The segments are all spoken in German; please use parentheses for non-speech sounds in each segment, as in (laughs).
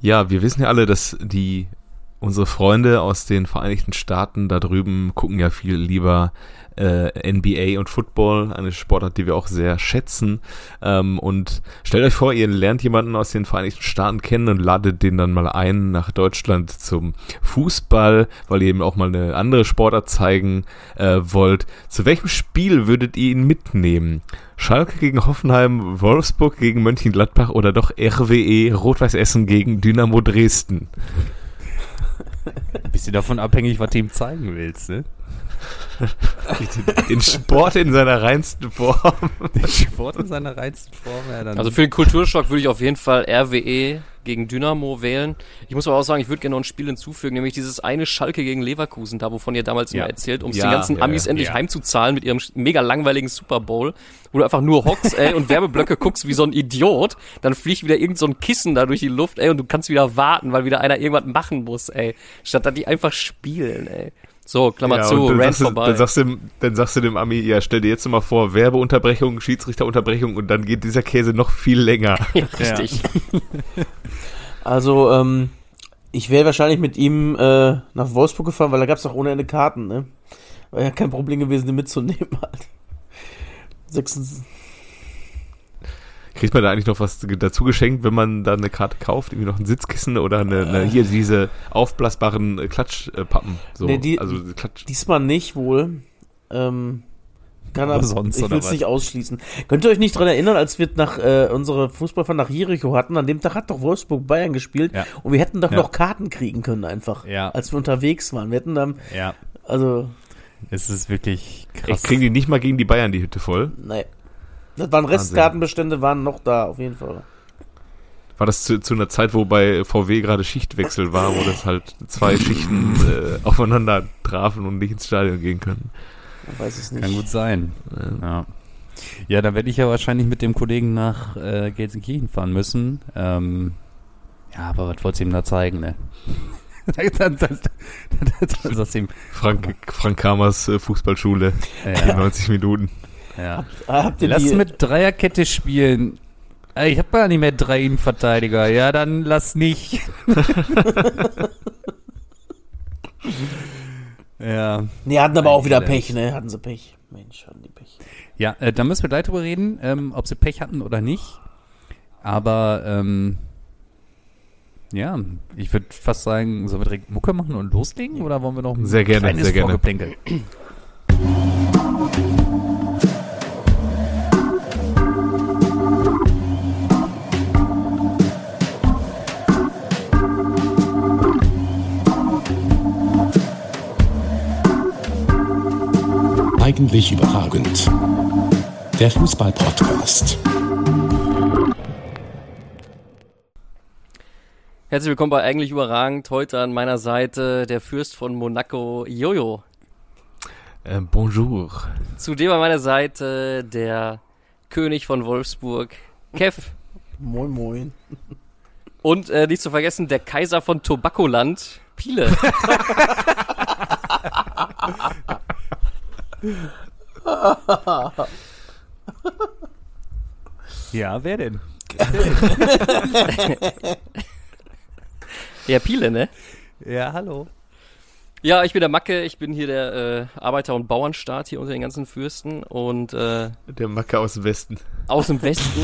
Ja, wir wissen ja alle, dass die unsere Freunde aus den Vereinigten Staaten da drüben gucken ja viel lieber äh, NBA und Football, eine Sportart, die wir auch sehr schätzen. Ähm, und stellt euch vor, ihr lernt jemanden aus den Vereinigten Staaten kennen und ladet den dann mal ein nach Deutschland zum Fußball, weil ihr eben auch mal eine andere Sportart zeigen äh, wollt. Zu welchem Spiel würdet ihr ihn mitnehmen? Schalke gegen Hoffenheim, Wolfsburg gegen Mönchengladbach oder doch RWE Rot-Weiß Essen gegen Dynamo Dresden? (laughs) Ein bisschen davon abhängig, was du ihm zeigen willst, ne? Den Sport in seiner reinsten Form. Den Sport in seiner reinsten Form, ja, dann. Also für den Kulturschock würde ich auf jeden Fall RWE gegen Dynamo wählen. Ich muss aber auch sagen, ich würde gerne noch ein Spiel hinzufügen, nämlich dieses eine Schalke gegen Leverkusen, da wovon ihr damals Ja. immer erzählt, um Ja, die ganzen ja, Amis endlich heimzuzahlen mit ihrem mega langweiligen Super Bowl, wo du einfach nur hockst, ey, und Werbeblöcke guckst wie so ein Idiot, dann fliegt wieder irgend so ein Kissen da durch die Luft, ey, und du kannst wieder warten, weil wieder einer irgendwas machen muss, ey. Statt dass die einfach spielen, ey. So, Klammer Ja, zu, Rand sagst, du, vorbei. dann, sagst du, dem- dann sagst du dem Ami, ja, stell dir jetzt mal vor, Werbeunterbrechung, Schiedsrichterunterbrechung und dann geht dieser Käse noch viel länger. (laughs) ja, richtig. (laughs) Also, ähm, ich wäre wahrscheinlich mit ihm äh, nach Wolfsburg gefahren, weil da gab es doch ohne Ende Karten, ne? War ja kein Problem gewesen, die mitzunehmen (laughs) halt. 26 Kriegt man da eigentlich noch was dazu geschenkt, wenn man da eine Karte kauft? Irgendwie noch ein Sitzkissen oder eine, eine hier diese aufblasbaren äh, Klatschpappen. So, Nee, die- also Klatsch. Diesmal nicht wohl. Ähm, kann Aber sonst, ich will es nicht ausschließen. Könnt ihr euch nicht dran erinnern, als wir nach äh, unsere Fußballfahrt nach Jericho hatten? An dem Tag hat doch Wolfsburg Bayern gespielt Ja. und wir hätten doch Ja. noch Karten kriegen können einfach, Ja. als wir unterwegs waren. Wir hätten dann, ja, also, es ist wirklich Ich krass. kriegen die nicht mal gegen die Bayern die Hütte voll. nee. Das waren Restkartenbestände, waren noch da, auf jeden Fall. War das zu, zu einer Zeit, wo bei VW gerade Schichtwechsel war, wo das halt zwei Schichten äh, aufeinander trafen und nicht ins Stadion gehen können? Man weiß es nicht. Kann gut sein. Äh, Ja. Ja, dann werde ich ja wahrscheinlich mit dem Kollegen nach äh, Gelsenkirchen fahren müssen. Ähm, ja, aber was wollt's ihm da zeigen, ne? dann, dann, dann, Frank, Frank Kamers äh, Fußballschule, ja, 90 Minuten. Ja. Habt ihr Lass die, mit Dreierkette spielen. Ich habe gar nicht mehr drei Innenverteidiger. Ja, dann lass nicht. (laughs) ja. Nee, hatten aber auch wieder. Pech, ne? Hatten sie Pech. Mensch, hatten die Pech. Ja, äh, da müssen wir gleich drüber reden, ähm, ob sie Pech hatten oder nicht. Aber ähm, ja, ich würde fast sagen, sollen wir direkt Mucke machen und loslegen oder wollen wir noch ein Sehr gerne, kleines sehr gerne. (clears throat) Eigentlich überragend. Der Fußball-Podcast. Herzlich willkommen bei Eigentlich Überragend. Heute an meiner Seite der Fürst von Monaco, Jojo. Äh, bonjour. Zudem an meiner Seite der König von Wolfsburg, Kev. Moin, moin. Und äh, nicht zu vergessen, der Kaiser von Tobakoland, Piele. (laughs) Ja, wer denn? Ja, Piele, ne? Ja, hallo. Ja, ich bin der Macke, ich bin hier der äh, Arbeiter- und Bauernstaat hier unter den ganzen Fürsten und äh, Der Macke aus dem Westen. aus dem Westen.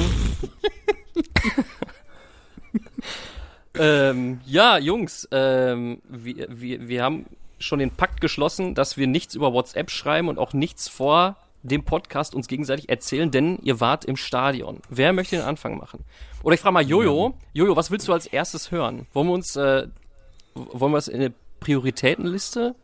(laughs) ähm, ja, Jungs, ähm, wir, wir, wir haben schon den Pakt geschlossen, dass wir nichts über WhatsApp schreiben und auch nichts vor dem Podcast uns gegenseitig erzählen, denn ihr wart im Stadion. Wer möchte den Anfang machen? Oder ich frage mal Jojo. Jojo, was willst du als erstes hören? Wollen wir uns, äh, wollen wir es in eine Prioritätenliste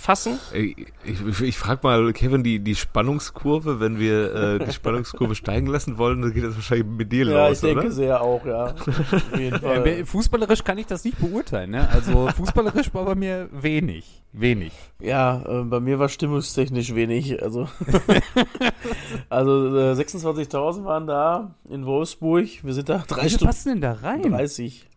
fassen? Ich, ich, ich frage mal, Kevin, die, die Spannungskurve, wenn wir äh, die Spannungskurve steigen lassen wollen, dann geht das wahrscheinlich mit dir Ja, los, ich denke oder? sehr auch, ja. (laughs) Auf jeden Äh, Fall. fußballerisch kann ich das nicht beurteilen, ne? Also (laughs) fußballerisch war bei mir wenig. Wenig. Ja, äh, bei mir war stimmungstechnisch wenig. Also, (laughs) also äh, 26.000 waren da in Wolfsburg. Wir sind da drei Stunden passen denn da rein? 30.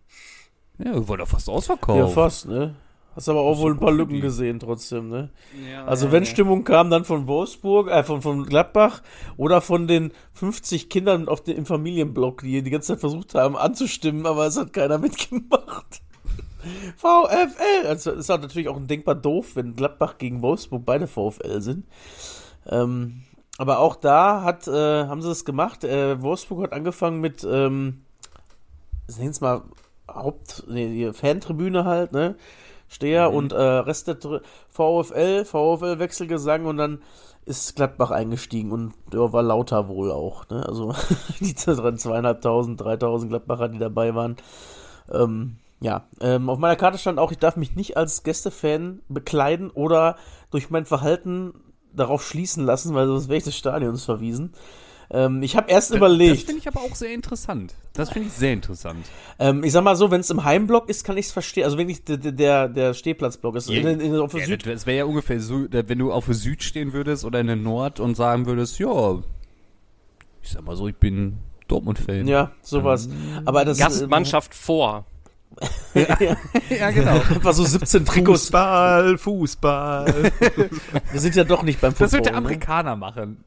Ja, wir wollen doch fast ausverkauft. Ja, fast, ne? Hast aber auch wohl ein paar Lücken gesehen trotzdem, ne? Ja, Also ja, wenn ja. Stimmung kam, dann von Wolfsburg, äh, von, von Gladbach oder von den 50 Kindern auf dem, im Familienblock, die die ganze Zeit versucht haben anzustimmen, aber es hat keiner (laughs) mitgemacht. (laughs) VfL! Also ist auch natürlich auch denkbar doof, wenn Gladbach gegen Wolfsburg beide VfL sind. Ähm, aber auch da hat, äh, haben sie es gemacht. Äh, Wolfsburg hat angefangen mit, ähm, nennen es mal Haupt, nee, die Fantribüne halt, ne? Steher Mhm. und äh, Rest der VfL, VfL Wechselgesang und dann ist Gladbach eingestiegen und der war lauter wohl auch, ne? Also (laughs) die zweieinhalbtausend, dreitausend Gladbacher, die dabei waren. Ähm, ja, ähm, auf meiner Karte stand auch, ich darf mich nicht als Gästefan bekleiden oder durch mein Verhalten darauf schließen lassen, weil sonst wäre ich des Stadions verwiesen. Ähm, ich habe erst Das überlegt. finde ich aber auch sehr interessant. Das finde ich sehr interessant. Ähm, ich sag mal so, wenn es im Heimblock ist, kann ich es verstehen. Also wirklich der, der, der Stehplatzblock ist. In, in, in, auf der Ja, Süd das das wäre ja ungefähr so, wenn du auf der Süd stehen würdest oder in der Nord und sagen würdest, ja, ich sag mal so, ich bin Dortmund-Fan. ja, sowas. Aber das Gastmannschaft vor. (laughs) ja, genau. Äh, einfach so 17 Trikots. Fußball, Fußball. (laughs) Wir sind ja doch nicht beim Football. Das wird der ne? Amerikaner machen.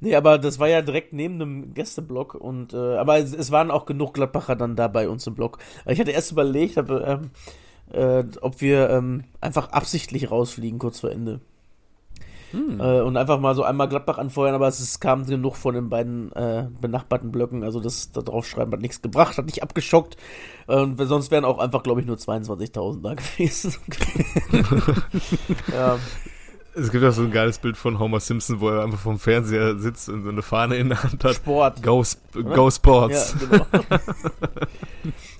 Nee, aber das war ja direkt neben dem Gästeblock und äh, aber es, es waren auch genug Gladbacher dann da bei uns im Block. Ich hatte erst überlegt, hab, ähm, äh, ob wir ähm, einfach absichtlich rausfliegen kurz vor Ende. Äh, und einfach mal so einmal Gladbach anfeuern, aber es, es kam genug von den beiden äh, benachbarten Blöcken, also das da draufschreiben hat nichts gebracht, hat nicht abgeschockt. Und sonst wären auch einfach, glaube ich, nur 22.000 da (laughs) gewesen. (laughs) ja, Es gibt auch so ein geiles Bild von Homer Simpson, wo er einfach vom Fernseher sitzt und so eine Fahne in der Hand hat. Sport. Go, Go Sports. Ja, genau. (laughs)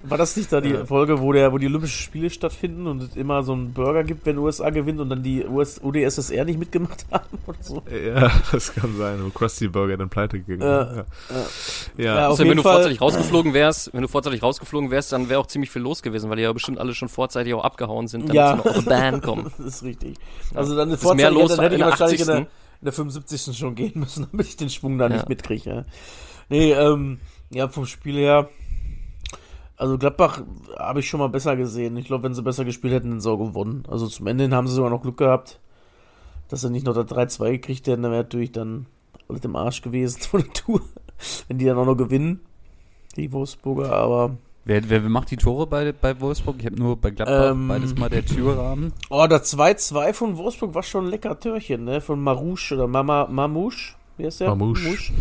War das nicht da die Ja. Folge, wo der, wo die Olympischen Spiele stattfinden und es immer so einen Burger gibt, wenn USA gewinnt und dann die US, UdSSR nicht mitgemacht (laughs) haben oder so? Ja, das kann sein, wo Krusty Burger dann pleite gegangen Äh, ist. Ja. Ja, Ja. auf Also, jeden wenn du Fall- vorzeitig rausgeflogen wärst, wenn du vorzeitig rausgeflogen wärst, dann wäre auch ziemlich viel los gewesen, weil die ja bestimmt alle schon vorzeitig auch abgehauen sind, damit Ja. sie noch auf Bahn kommen. (laughs) Das ist richtig. Also dann eine Ist mehr los dann hätte ich wahrscheinlich in der, 80. in der 75. schon gehen müssen, (laughs) damit ich den Schwung da Ja. nicht mitkriege. Ja. Nee, ähm, ja, vom Spiel her. Also Gladbach habe ich schon mal besser gesehen. Ich glaube, wenn sie besser gespielt hätten, dann sie auch gewonnen. Also zum Ende hin haben sie sogar noch Glück gehabt, dass sie nicht noch das 3-2 gekriegt hätten. Dann wäre natürlich dann alles im Arsch gewesen (laughs) von der Tour. Wenn die dann auch noch gewinnen, die Wolfsburger. Aber Wer, wer macht die Tore bei, bei Wolfsburg? Ich habe nur bei Gladbach Ähm. beides mal der Türrahmen. Oh, das 2-2 von Wolfsburg war schon ein lecker Törchen, ne? Von Marouche oder Mama, Mamouche. Wie heißt der? Mamouche.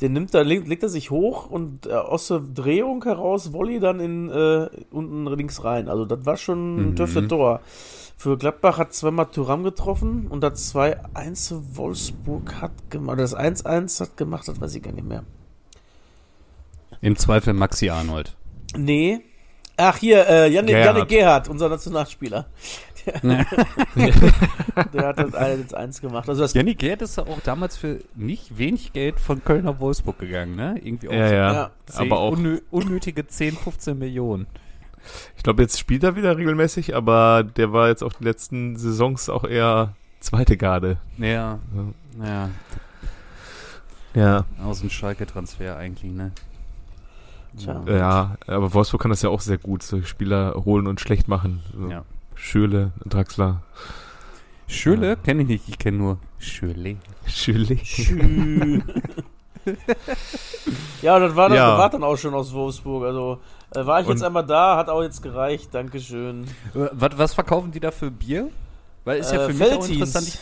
Den nimmt er, legt, legt er sich hoch und äh, aus der Drehung heraus Volley dann in äh, unten links rein. Also das war schon ein Mhm. dürfte Tor. Für Gladbach hat zweimal Thuram getroffen und das 2-1 für Wolfsburg hat gemacht. Das 1-1 hat gemacht, das weiß ich gar nicht mehr. Im Zweifel Maxi Arnold. Nee. Ach, hier, äh, Janne, Gerhard. Janne Gerhardt, unser Nationalspieler. Ne. (laughs) Der hat das 1-1 gemacht. Also das Janni Gerd ist ja auch damals für nicht wenig Geld von Köln nach Wolfsburg gegangen, ne? Irgendwie auch Ja, so ja, Ja. zehn- aber auch, unnö unnötige 10, 15 Millionen. ich glaube, jetzt spielt er wieder regelmäßig, aber der war jetzt auch die letzten Saisons auch eher zweite Garde. Ja, ja, Ja, aus dem Schalke-Transfer eigentlich, ne? Tja. ja, aber Wolfsburg kann das ja auch sehr gut, solche Spieler holen und schlecht machen. So. Ja. Schöle, Draxler. Schöle kenne ich nicht, ich kenne nur Schöle. Schöle. Schü. (laughs) ja, das war, dann, Ja. das war dann auch schon aus Wolfsburg. Also äh, war ich jetzt Und- einmal da, hat auch jetzt gereicht. Dankeschön. Was, was verkaufen die da für Bier? Weil ist ja Äh, für mich auch interessant. Ich,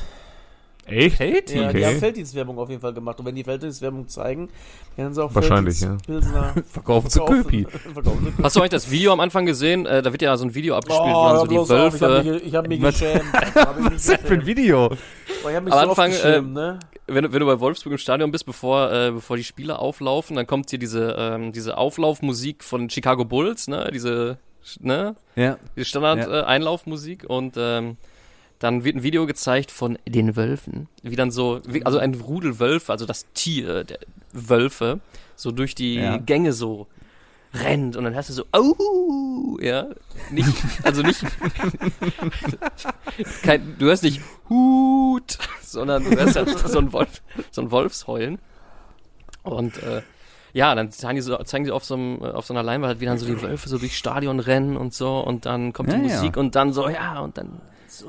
Echt? Felddienst? Ja, Okay. die haben Felddienstwerbung auf jeden Fall gemacht. Und wenn die Felddienstwerbung zeigen, können sie auch Wahrscheinlich, Felddienst-Pilsner (laughs) (laughs) Verkaufen zu. Köpi. Hast du eigentlich das Video am Anfang gesehen? Äh, da wird ja so ein Video abgespielt, wo Oh, dann hör so die bloß auf, ich habe Wölfe. mich, ich hab mich (laughs) Was- geschämt. Hab ich mich Was ist das für ein. Video? Mich Am so Anfang, oft geschämt, ne? wenn, du- wenn du bei Wolfsburg im Stadion bist, bevor, äh, bevor die Spieler auflaufen, dann kommt hier diese, ähm, diese Auflaufmusik von Chicago Bulls, ne? Diese, ne? Ja. Diese Standard Ja. äh, Einlaufmusik und ähm, dann wird ein Video gezeigt von den Wölfen, wie dann so, wie, also ein Rudel Wölfe, also das Tier der Wölfe, so durch die Ja. Gänge so rennt und dann hörst du so, au, ja, nicht, also nicht, (laughs) kein, du hörst nicht Hut, sondern du hörst halt so ein Wolf, so ein Wolfsheulen und äh, ja, dann zeigen die, so, zeigen die auf, so einem, auf so einer Leinwand, wie dann so die Wölfe so durchs Stadion rennen und so und dann kommt die Ja, ja. Musik und dann so, ja, und dann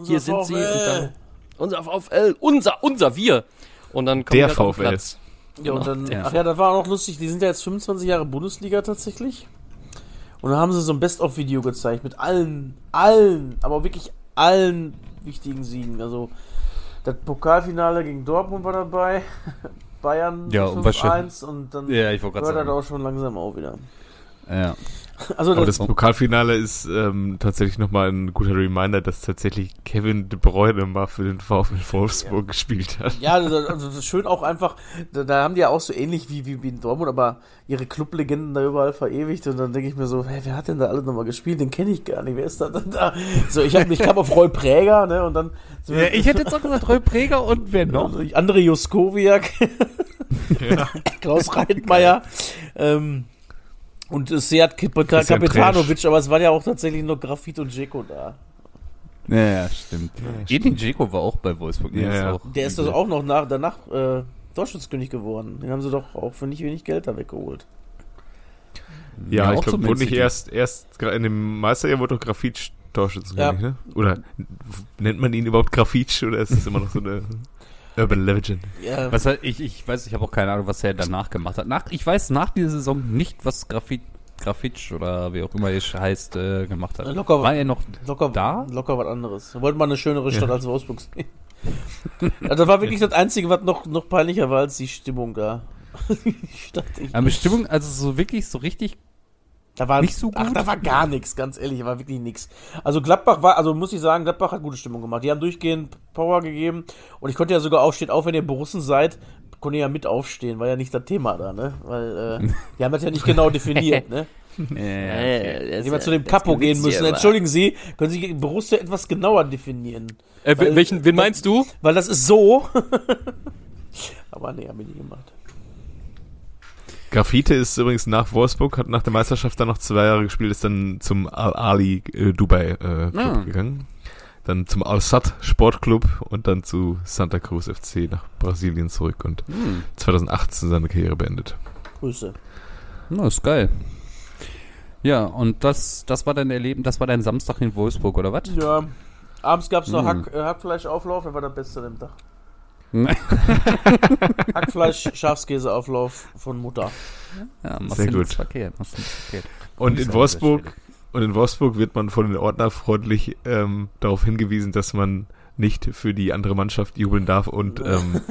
hier sind sie und dann unser VfL, unser, unser, wir. Und dann kommen Der halt auf den VfL. Platz. Ja, und Genau, dann, der ach ja, das war auch noch lustig, die sind ja jetzt 25 Jahre Bundesliga tatsächlich. Und dann haben sie so ein Best-of-Video gezeigt mit allen, allen, aber wirklich allen wichtigen Siegen. Also das Pokalfinale gegen Dortmund war dabei, (laughs) Bayern Ja, und wahrscheinlich- 5-1 und dann Ja, ich wollte hört das auch schon langsam auf wieder. Ja. Also Aber das, das Pokalfinale ist ähm, tatsächlich nochmal ein guter Reminder, dass tatsächlich Kevin De Bruyne mal für den VfL Wolfsburg gespielt hat. ja, also, also das ist schön auch einfach, da, da haben die ja auch so ähnlich wie, wie, wie in Dortmund, aber ihre Clublegenden da überall verewigt und dann denke ich mir so, hey, wer hat denn da alles nochmal gespielt? Den kenne ich gar nicht, wer ist da denn da? So, ich, hab, ich kam auf Roy Präger, ne, und dann wir- ja. Ich hätte jetzt auch gesagt, Roy Präger und wer noch? André Juskowiak, (laughs) Klaus Reitmeier ähm, und Kap- Christian Kapitanovic, aber es waren ja auch tatsächlich nur Grafit und Dzeko da. Ja, ja, stimmt. Edin Dzeko war auch bei Wolfsburg. Ja, Ist ja. Auch Der ist doch auch noch nach, danach äh, Torschützkönig geworden. Den haben sie doch auch für nicht wenig Geld da weggeholt. Ja, Ja, ich auch glaube, zum wurde nicht erst, erst in dem Meisterjahr wurde doch Grafitsch Torschützenkönig, Ja. ne? Oder nennt man ihn überhaupt Grafitsch oder ist es immer noch so eine Urban Legend? Ja, Was er, ich, ich weiß, ich habe auch keine Ahnung, was er danach gemacht hat. Nach, ich weiß nach dieser Saison nicht, was Grafit, Grafitsch oder wie auch immer es heißt, äh, gemacht hat. Locker- war er noch locker, da? locker was anderes. Wir wollten mal eine schönere Stadt als Wolfsburg sehen. ja, das war wirklich das Einzige, was noch, noch peinlicher war als die Stimmung da. (laughs) ich dachte, ich, Eine Bestimmung, also so wirklich so richtig. Da war Nicht so Ach, gut? da war gar nichts, ganz ehrlich, da war wirklich nichts. Also Gladbach war, also muss ich sagen, Gladbach hat gute Stimmung gemacht. Die haben durchgehend Power gegeben und ich konnte ja sogar aufstehen, auch wenn ihr Borussen seid, konnte ihr ja mit aufstehen, war ja nicht das Thema da, ne? Weil äh, die haben das ja nicht genau definiert, ne? (laughs) Äh, Wenn wir zu dem Capo gehen müssen. Entschuldigen Sie, können Sie Borussia etwas genauer definieren? Äh, Weil- welchen, wen meinst du? Weil das ist so. (laughs) Aber nee, haben wir nie gemacht. Grafite ist übrigens nach Wolfsburg, hat nach der Meisterschaft dann noch zwei Jahre gespielt, ist dann zum Al-Ali äh, Dubai äh, Club Ah. gegangen. Dann zum Al-Sad Sportclub und dann zu Santa Cruz FC nach Brasilien zurück und Hm. 2018 seine Karriere beendet. Grüße. Na, ist geil. Ja, und das, das war dein Erleben, das war dein Samstag in Wolfsburg, oder was? Ja. Abends gab es noch Mm. Hack, äh, Hackfleischauflauf, das war der beste an dem Tag. Ja, (laughs) Hackfleisch, Schafskäseauflauf von Mutter. machst Sehr du gut. verkehrt. Machst du nichts verkehrt. Und in Wolfsburg, und in Wolfsburg wird man von den Ordner freundlich ähm, darauf hingewiesen, dass man nicht für die andere Mannschaft jubeln darf und (laughs) ähm,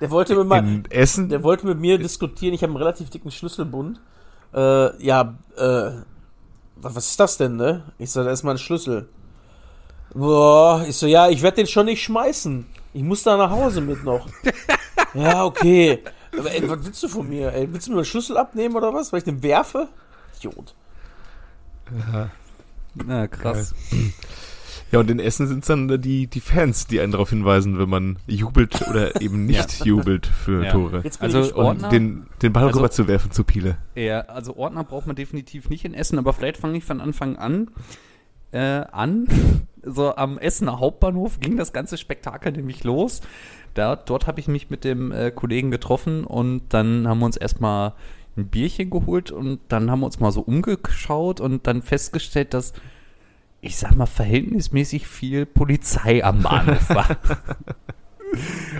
Der wollte mit, mal, Essen der wollte mit mir diskutieren, ich habe einen relativ dicken Schlüsselbund. Äh, ja, äh, was, was ist das denn, ne? Ich so, da ist mein Schlüssel. Boah, ich so, ja, ich werde den schon nicht schmeißen. Ich muss da nach Hause mit noch. (laughs) ja, okay. Aber ey, was willst du von mir? Ey, willst du mir den Schlüssel abnehmen oder was? Weil ich den werfe? Idiot. Na, krass. Ja, und in Essen sind es dann die, die Fans, die einen darauf hinweisen, wenn man jubelt oder (laughs) eben nicht jubelt für Ja. Tore. Jetzt bin Also. Ordner, Und den, den Ball Also- rüber zu werfen zu Piele. ja, also Ordner braucht man definitiv nicht in Essen, aber vielleicht fange ich von Anfang an äh, an. So am Essener Hauptbahnhof ging das ganze Spektakel nämlich los. Da, dort habe ich mich mit dem äh, Kollegen getroffen und dann haben wir uns erstmal ein Bierchen geholt und dann haben wir uns mal so umgeschaut und dann festgestellt, dass ich sag mal verhältnismäßig viel Polizei am Bahnhof war. (laughs) (laughs)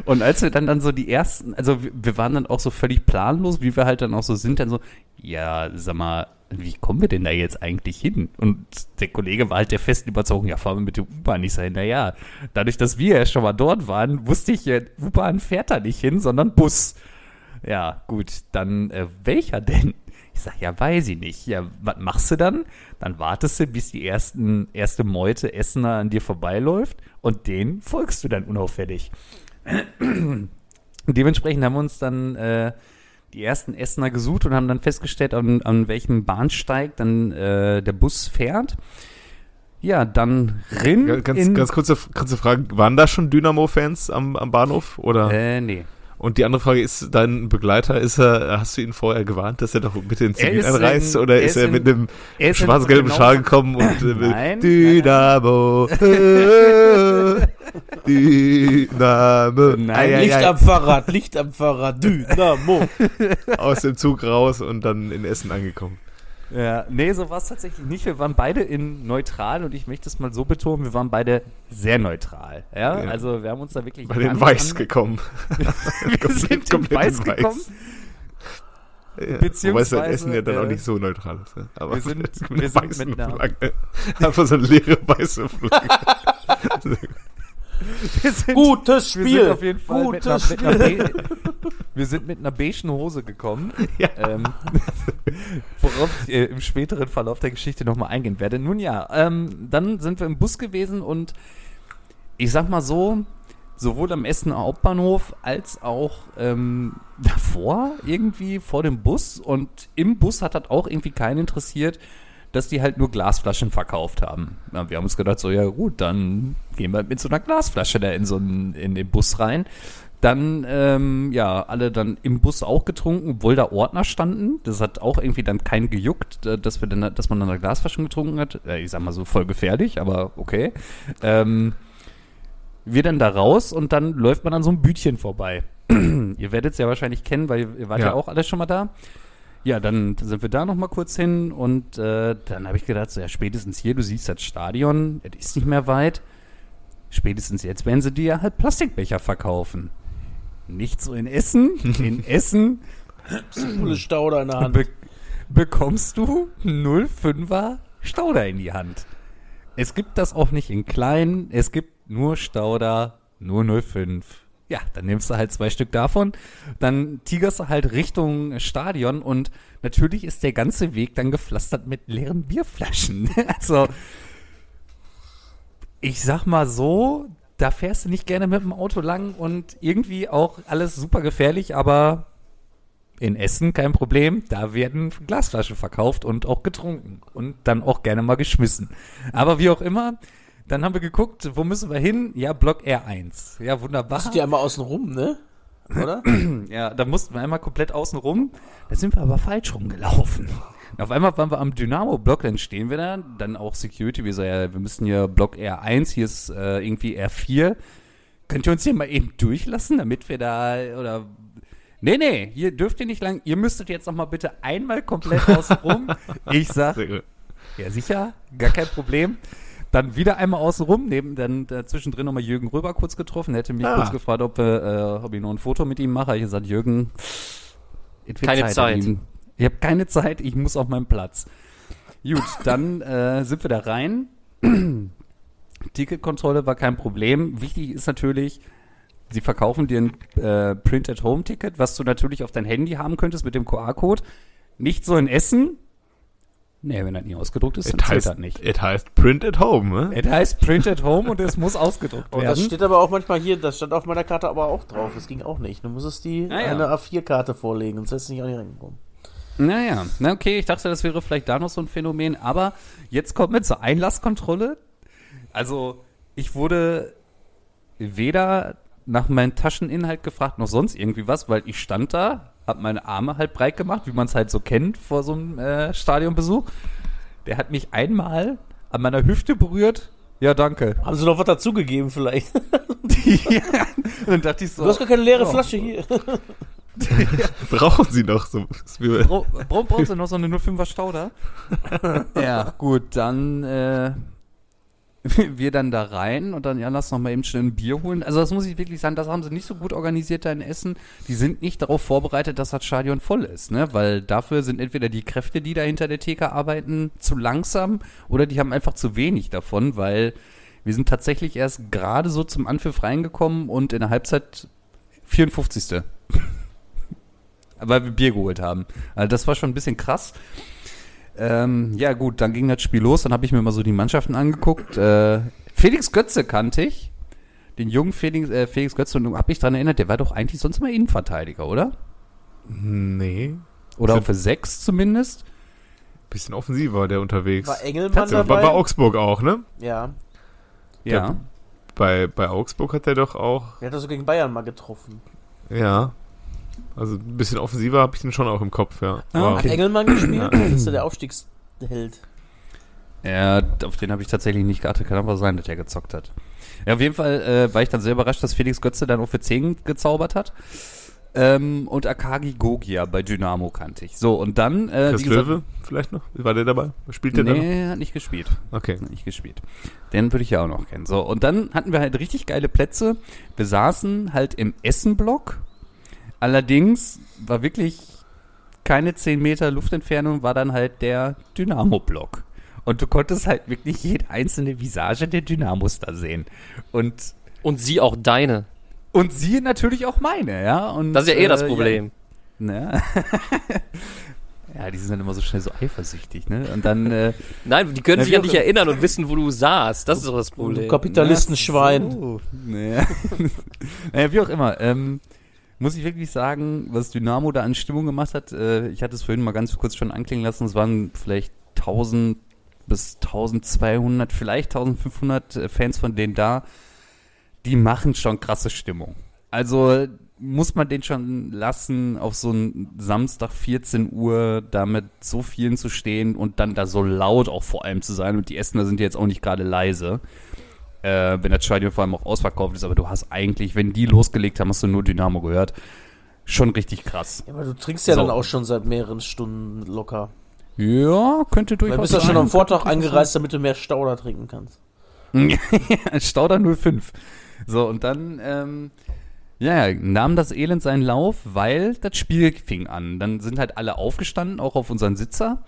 Und als wir dann dann so die ersten, also wir, wir waren dann auch so völlig planlos, wie wir halt dann auch so sind, dann so, ja, sag mal, wie kommen wir denn da jetzt eigentlich hin? Und der Kollege war halt der festen Überzeugung, ja, fahren wir mit der U-Bahn nicht sein. Naja, dadurch, dass wir ja schon mal dort waren, wusste ich, ja, U-Bahn fährt da nicht hin, sondern Bus. Ja, gut, dann äh, welcher denn? Ich sag, ja, weiß ich nicht. Ja, was machst du dann? Dann wartest du, bis die ersten, erste Meute Essener an dir vorbeiläuft und den folgst du dann unauffällig. Dementsprechend haben wir uns dann äh, die ersten Essener gesucht und haben dann festgestellt, an, an welchem Bahnsteig dann äh, der Bus fährt. Ja, dann rin Ganz, ganz kurze, kurze Frage, waren da schon Dynamo-Fans am, am Bahnhof? Oder? äh, nee. Und die andere Frage ist, dein Begleiter, ist er, hast du ihn vorher gewarnt, dass er doch bitte ins Er Zivil ist einreist? in- Oder er ist er in- mit einem er schwarz-gelben genau- Schal gekommen und äh, Nein, Dynamo? (laughs) Dynamo. Nein, Ei, ei, Licht ei. am Fahrrad, Licht am Fahrrad, Dynamo. Aus dem Zug raus und dann in Essen angekommen. Ja, nee, so war es tatsächlich nicht. Wir waren beide in neutral und ich möchte es mal so betonen, wir waren beide sehr neutral. Ja, Ja. also wir haben uns da wirklich Bei den Weiß gekommen. (laughs) Wir sind in Weiß gekommen. Ja, Wobei Beziehungsweise, sein Essen ja dann auch äh, nicht so neutral ist. Ne? Aber wir sind- (laughs) mit wir einer sind weißen mit einer- Flagge. Einfach so eine leere weiße Flagge. (laughs) Wir sind, Gutes wir Spiel. sind auf jeden Fall mit einer, Gutes mit einer Wir sind mit einer beigen Hose gekommen, (laughs) Ja. ähm, (laughs) worauf ich äh, im späteren Verlauf der Geschichte nochmal eingehen werde. Nun ja, ähm, dann sind wir im Bus gewesen und ich sag mal so, sowohl am Essener Hauptbahnhof als auch ähm, (laughs) davor irgendwie vor dem Bus und im Bus hat das auch irgendwie keinen interessiert, dass die halt nur Glasflaschen verkauft haben. Ja, wir haben uns gedacht, so ja gut, dann gehen wir mit so einer Glasflasche da in so einen, in den Bus rein. Dann, ähm, ja, alle dann im Bus auch getrunken, obwohl da Ordner standen. Das hat auch irgendwie dann keinen gejuckt, äh, dass, wir dann, dass man dann eine Glasflasche getrunken hat. Ich sag mal so voll gefährlich, aber okay. Ähm, wir dann da raus und dann läuft man an so einem Bütchen vorbei. (clears throat) ihr werdet es ja wahrscheinlich kennen, weil ihr wart ja. Ja. auch alle schon mal da. Ja, dann sind wir da noch mal kurz hin und äh, dann habe ich gedacht, so, ja, spätestens hier, du siehst das Stadion, es ist nicht mehr weit. Spätestens jetzt werden sie dir halt Plastikbecher verkaufen. Nicht so in Essen. In (laughs) Essen Coole Stauder in der Hand. be bekommst du 0,5er Stauder in die Hand. Es gibt das auch nicht in klein, es gibt nur Stauder, nur 0,5. Ja, dann nimmst du halt zwei Stück davon, dann tigerst du halt Richtung Stadion und natürlich ist der ganze Weg dann gepflastert mit leeren Bierflaschen. (laughs) Also, ich sag mal so, da fährst du nicht gerne mit dem Auto lang und irgendwie auch alles super gefährlich, aber in Essen kein Problem. Da werden Glasflaschen verkauft und auch getrunken und dann auch gerne mal geschmissen. Aber wie auch immer, dann haben wir geguckt, wo müssen wir hin? Ja, Block R1. Ja, wunderbar. Hast du die einmal außen rum, ne? Oder? (clears throat) Ja, da mussten wir einmal komplett außen rum. Da sind wir aber falsch rumgelaufen. Und auf einmal waren wir am Dynamo-Block, dann stehen wir da, dann auch Security, wir so, ja, wir müssen hier Block R1, hier ist äh, irgendwie R4. Könnt ihr uns hier mal eben durchlassen, damit wir da, oder, nee, nee, hier dürft ihr nicht lang, ihr müsstet jetzt noch mal bitte einmal komplett (laughs) außen rum. Ich sag, ja, sicher, gar kein Problem. Dann wieder einmal außen rum, neben dann zwischendrin nochmal Jürgen Röber kurz getroffen. Er hätte mich Ah. kurz gefragt, ob, äh, ob ich noch ein Foto mit ihm mache. Ich habe gesagt, Jürgen, Keine Zeit. ihm. Ich habe keine Zeit, ich muss auf meinen Platz. Gut, dann äh, sind wir da rein. (clears throat) Ticketkontrolle war kein Problem. Wichtig ist natürlich, sie verkaufen dir ein äh, Print-at-Home-Ticket, was du natürlich auf dein Handy haben könntest mit dem QR-Code. Nicht so in Essen. Nee, wenn das nicht ausgedruckt ist, dann Es zählt heißt, das nicht. es heißt Print at Home, ne? Es heißt Print at Home und es muss ausgedruckt Und das werden. steht aber auch manchmal hier, das stand auf meiner Karte aber auch drauf. Das ging auch nicht. Du musstest die Ah, ja. eine A4-Karte vorlegen, sonst hättest du nicht auch nicht reingekommen. Naja, na okay, ich dachte, das wäre vielleicht da noch so ein Phänomen, aber jetzt kommt mit zur Einlasskontrolle. Also, ich wurde weder nach meinem Tascheninhalt gefragt, noch sonst irgendwie was, weil ich stand da, hab meine Arme halt breit gemacht, wie man es halt so kennt vor so einem äh, Stadionbesuch. Der hat mich einmal an meiner Hüfte berührt. Ja, danke. Haben sie noch was dazugegeben vielleicht? (laughs) ja. Und dann dachte ich so. Du hast gar keine leere ja. Flasche hier. (laughs) Brauchen sie noch so. Bra bra brauchst du noch so eine 05er Stauder? (laughs) ja, gut, dann äh, (laughs) wir dann da rein und dann, ja, lass noch mal eben schnell ein Bier holen. Also das muss ich wirklich sagen, das haben sie nicht so gut organisiert da in Essen. Die sind nicht darauf vorbereitet, dass das Stadion voll ist, ne? Weil dafür sind entweder die Kräfte, die da hinter der Theke arbeiten, zu langsam oder die haben einfach zu wenig davon, weil wir sind tatsächlich erst gerade so zum Anpfiff reingekommen und in der Halbzeit 54. weil wir Bier geholt haben. Also das war schon ein bisschen krass. Ähm, ja gut, dann ging das Spiel los, dann habe ich mir mal so die Mannschaften angeguckt. Äh, Felix Götze kannte ich. Den jungen Felix, äh, Felix Götze, und habe mich dran erinnert, der war doch eigentlich sonst immer Innenverteidiger, oder? Nee. Oder auf für sechs zumindest. Bisschen offensiver war der unterwegs. War Engelmann bei, dabei? bei Augsburg auch, ne? ja. Ja. Bei, bei Augsburg hat er doch auch, Der hat also gegen Bayern mal getroffen. ja. Also ein bisschen offensiver habe ich den schon auch im Kopf, ja. Ah, Aber- Hat Engelmann gespielt? Das (clears throat) ist ja der Aufstiegsheld. Ja, auf den habe ich tatsächlich nicht geachtet. Kann aber sein, dass er gezockt hat. Ja, auf jeden Fall äh, war ich dann sehr überrascht, dass Felix Götze dann auch für 10 gezaubert hat. Ähm, und Akagi Gogia bei Dynamo kannte ich. So, und dann. Äh, Chris wie gesagt- Löwe vielleicht noch? War der dabei? Spielt der da noch? Nee, hat nicht gespielt. Okay. Hat nicht gespielt. Den würde ich ja auch noch kennen. So, und dann hatten wir halt richtig geile Plätze. Wir saßen halt im Essenblock. Allerdings war wirklich keine 10 Meter Luftentfernung, war dann halt der Dynamo-Block. Und du konntest halt wirklich jede einzelne Visage der Dynamos da sehen. Und, Und sie auch deine. und siehe natürlich auch meine, ja. Und, Das ist ja eh das äh, Problem. Ja, ne? (laughs) ja, die sind dann immer so schnell so eifersüchtig, ne? Und dann, äh, (laughs) Nein, die können Na, sich nicht immer. erinnern und wissen, wo du saßt. Das ist doch das Du Problem. Kapitalistenschwein. So, naja. (laughs) naja, wie auch immer. Ähm, muss ich wirklich sagen, was Dynamo da an Stimmung gemacht hat, äh, ich hatte es vorhin mal ganz kurz schon anklingen lassen, es waren vielleicht 1000 bis 1200, vielleicht 1500 äh, Fans von denen da, die machen schon krasse Stimmung. Also muss man den schon lassen, auf so einen Samstag 14 Uhr da mit so vielen zu stehen und dann da so laut auch vor allem zu sein und die Essener sind jetzt auch nicht gerade leise äh, wenn das Stadion vor allem auch ausverkauft ist, aber du hast eigentlich, wenn die losgelegt haben, hast du nur Dynamo gehört. Schon richtig krass. Ja, aber du trinkst ja So. dann auch schon seit mehreren Stunden locker. Ja, könnte Du durchaus bist ja sein. schon am Vortag angereist, damit du mehr Stauder trinken kannst. (laughs) Stauder 05. So, und dann, ähm, ja, nahm das Elend seinen Lauf, weil das Spiel fing an. Dann sind halt alle aufgestanden, auch auf unseren Sitzer.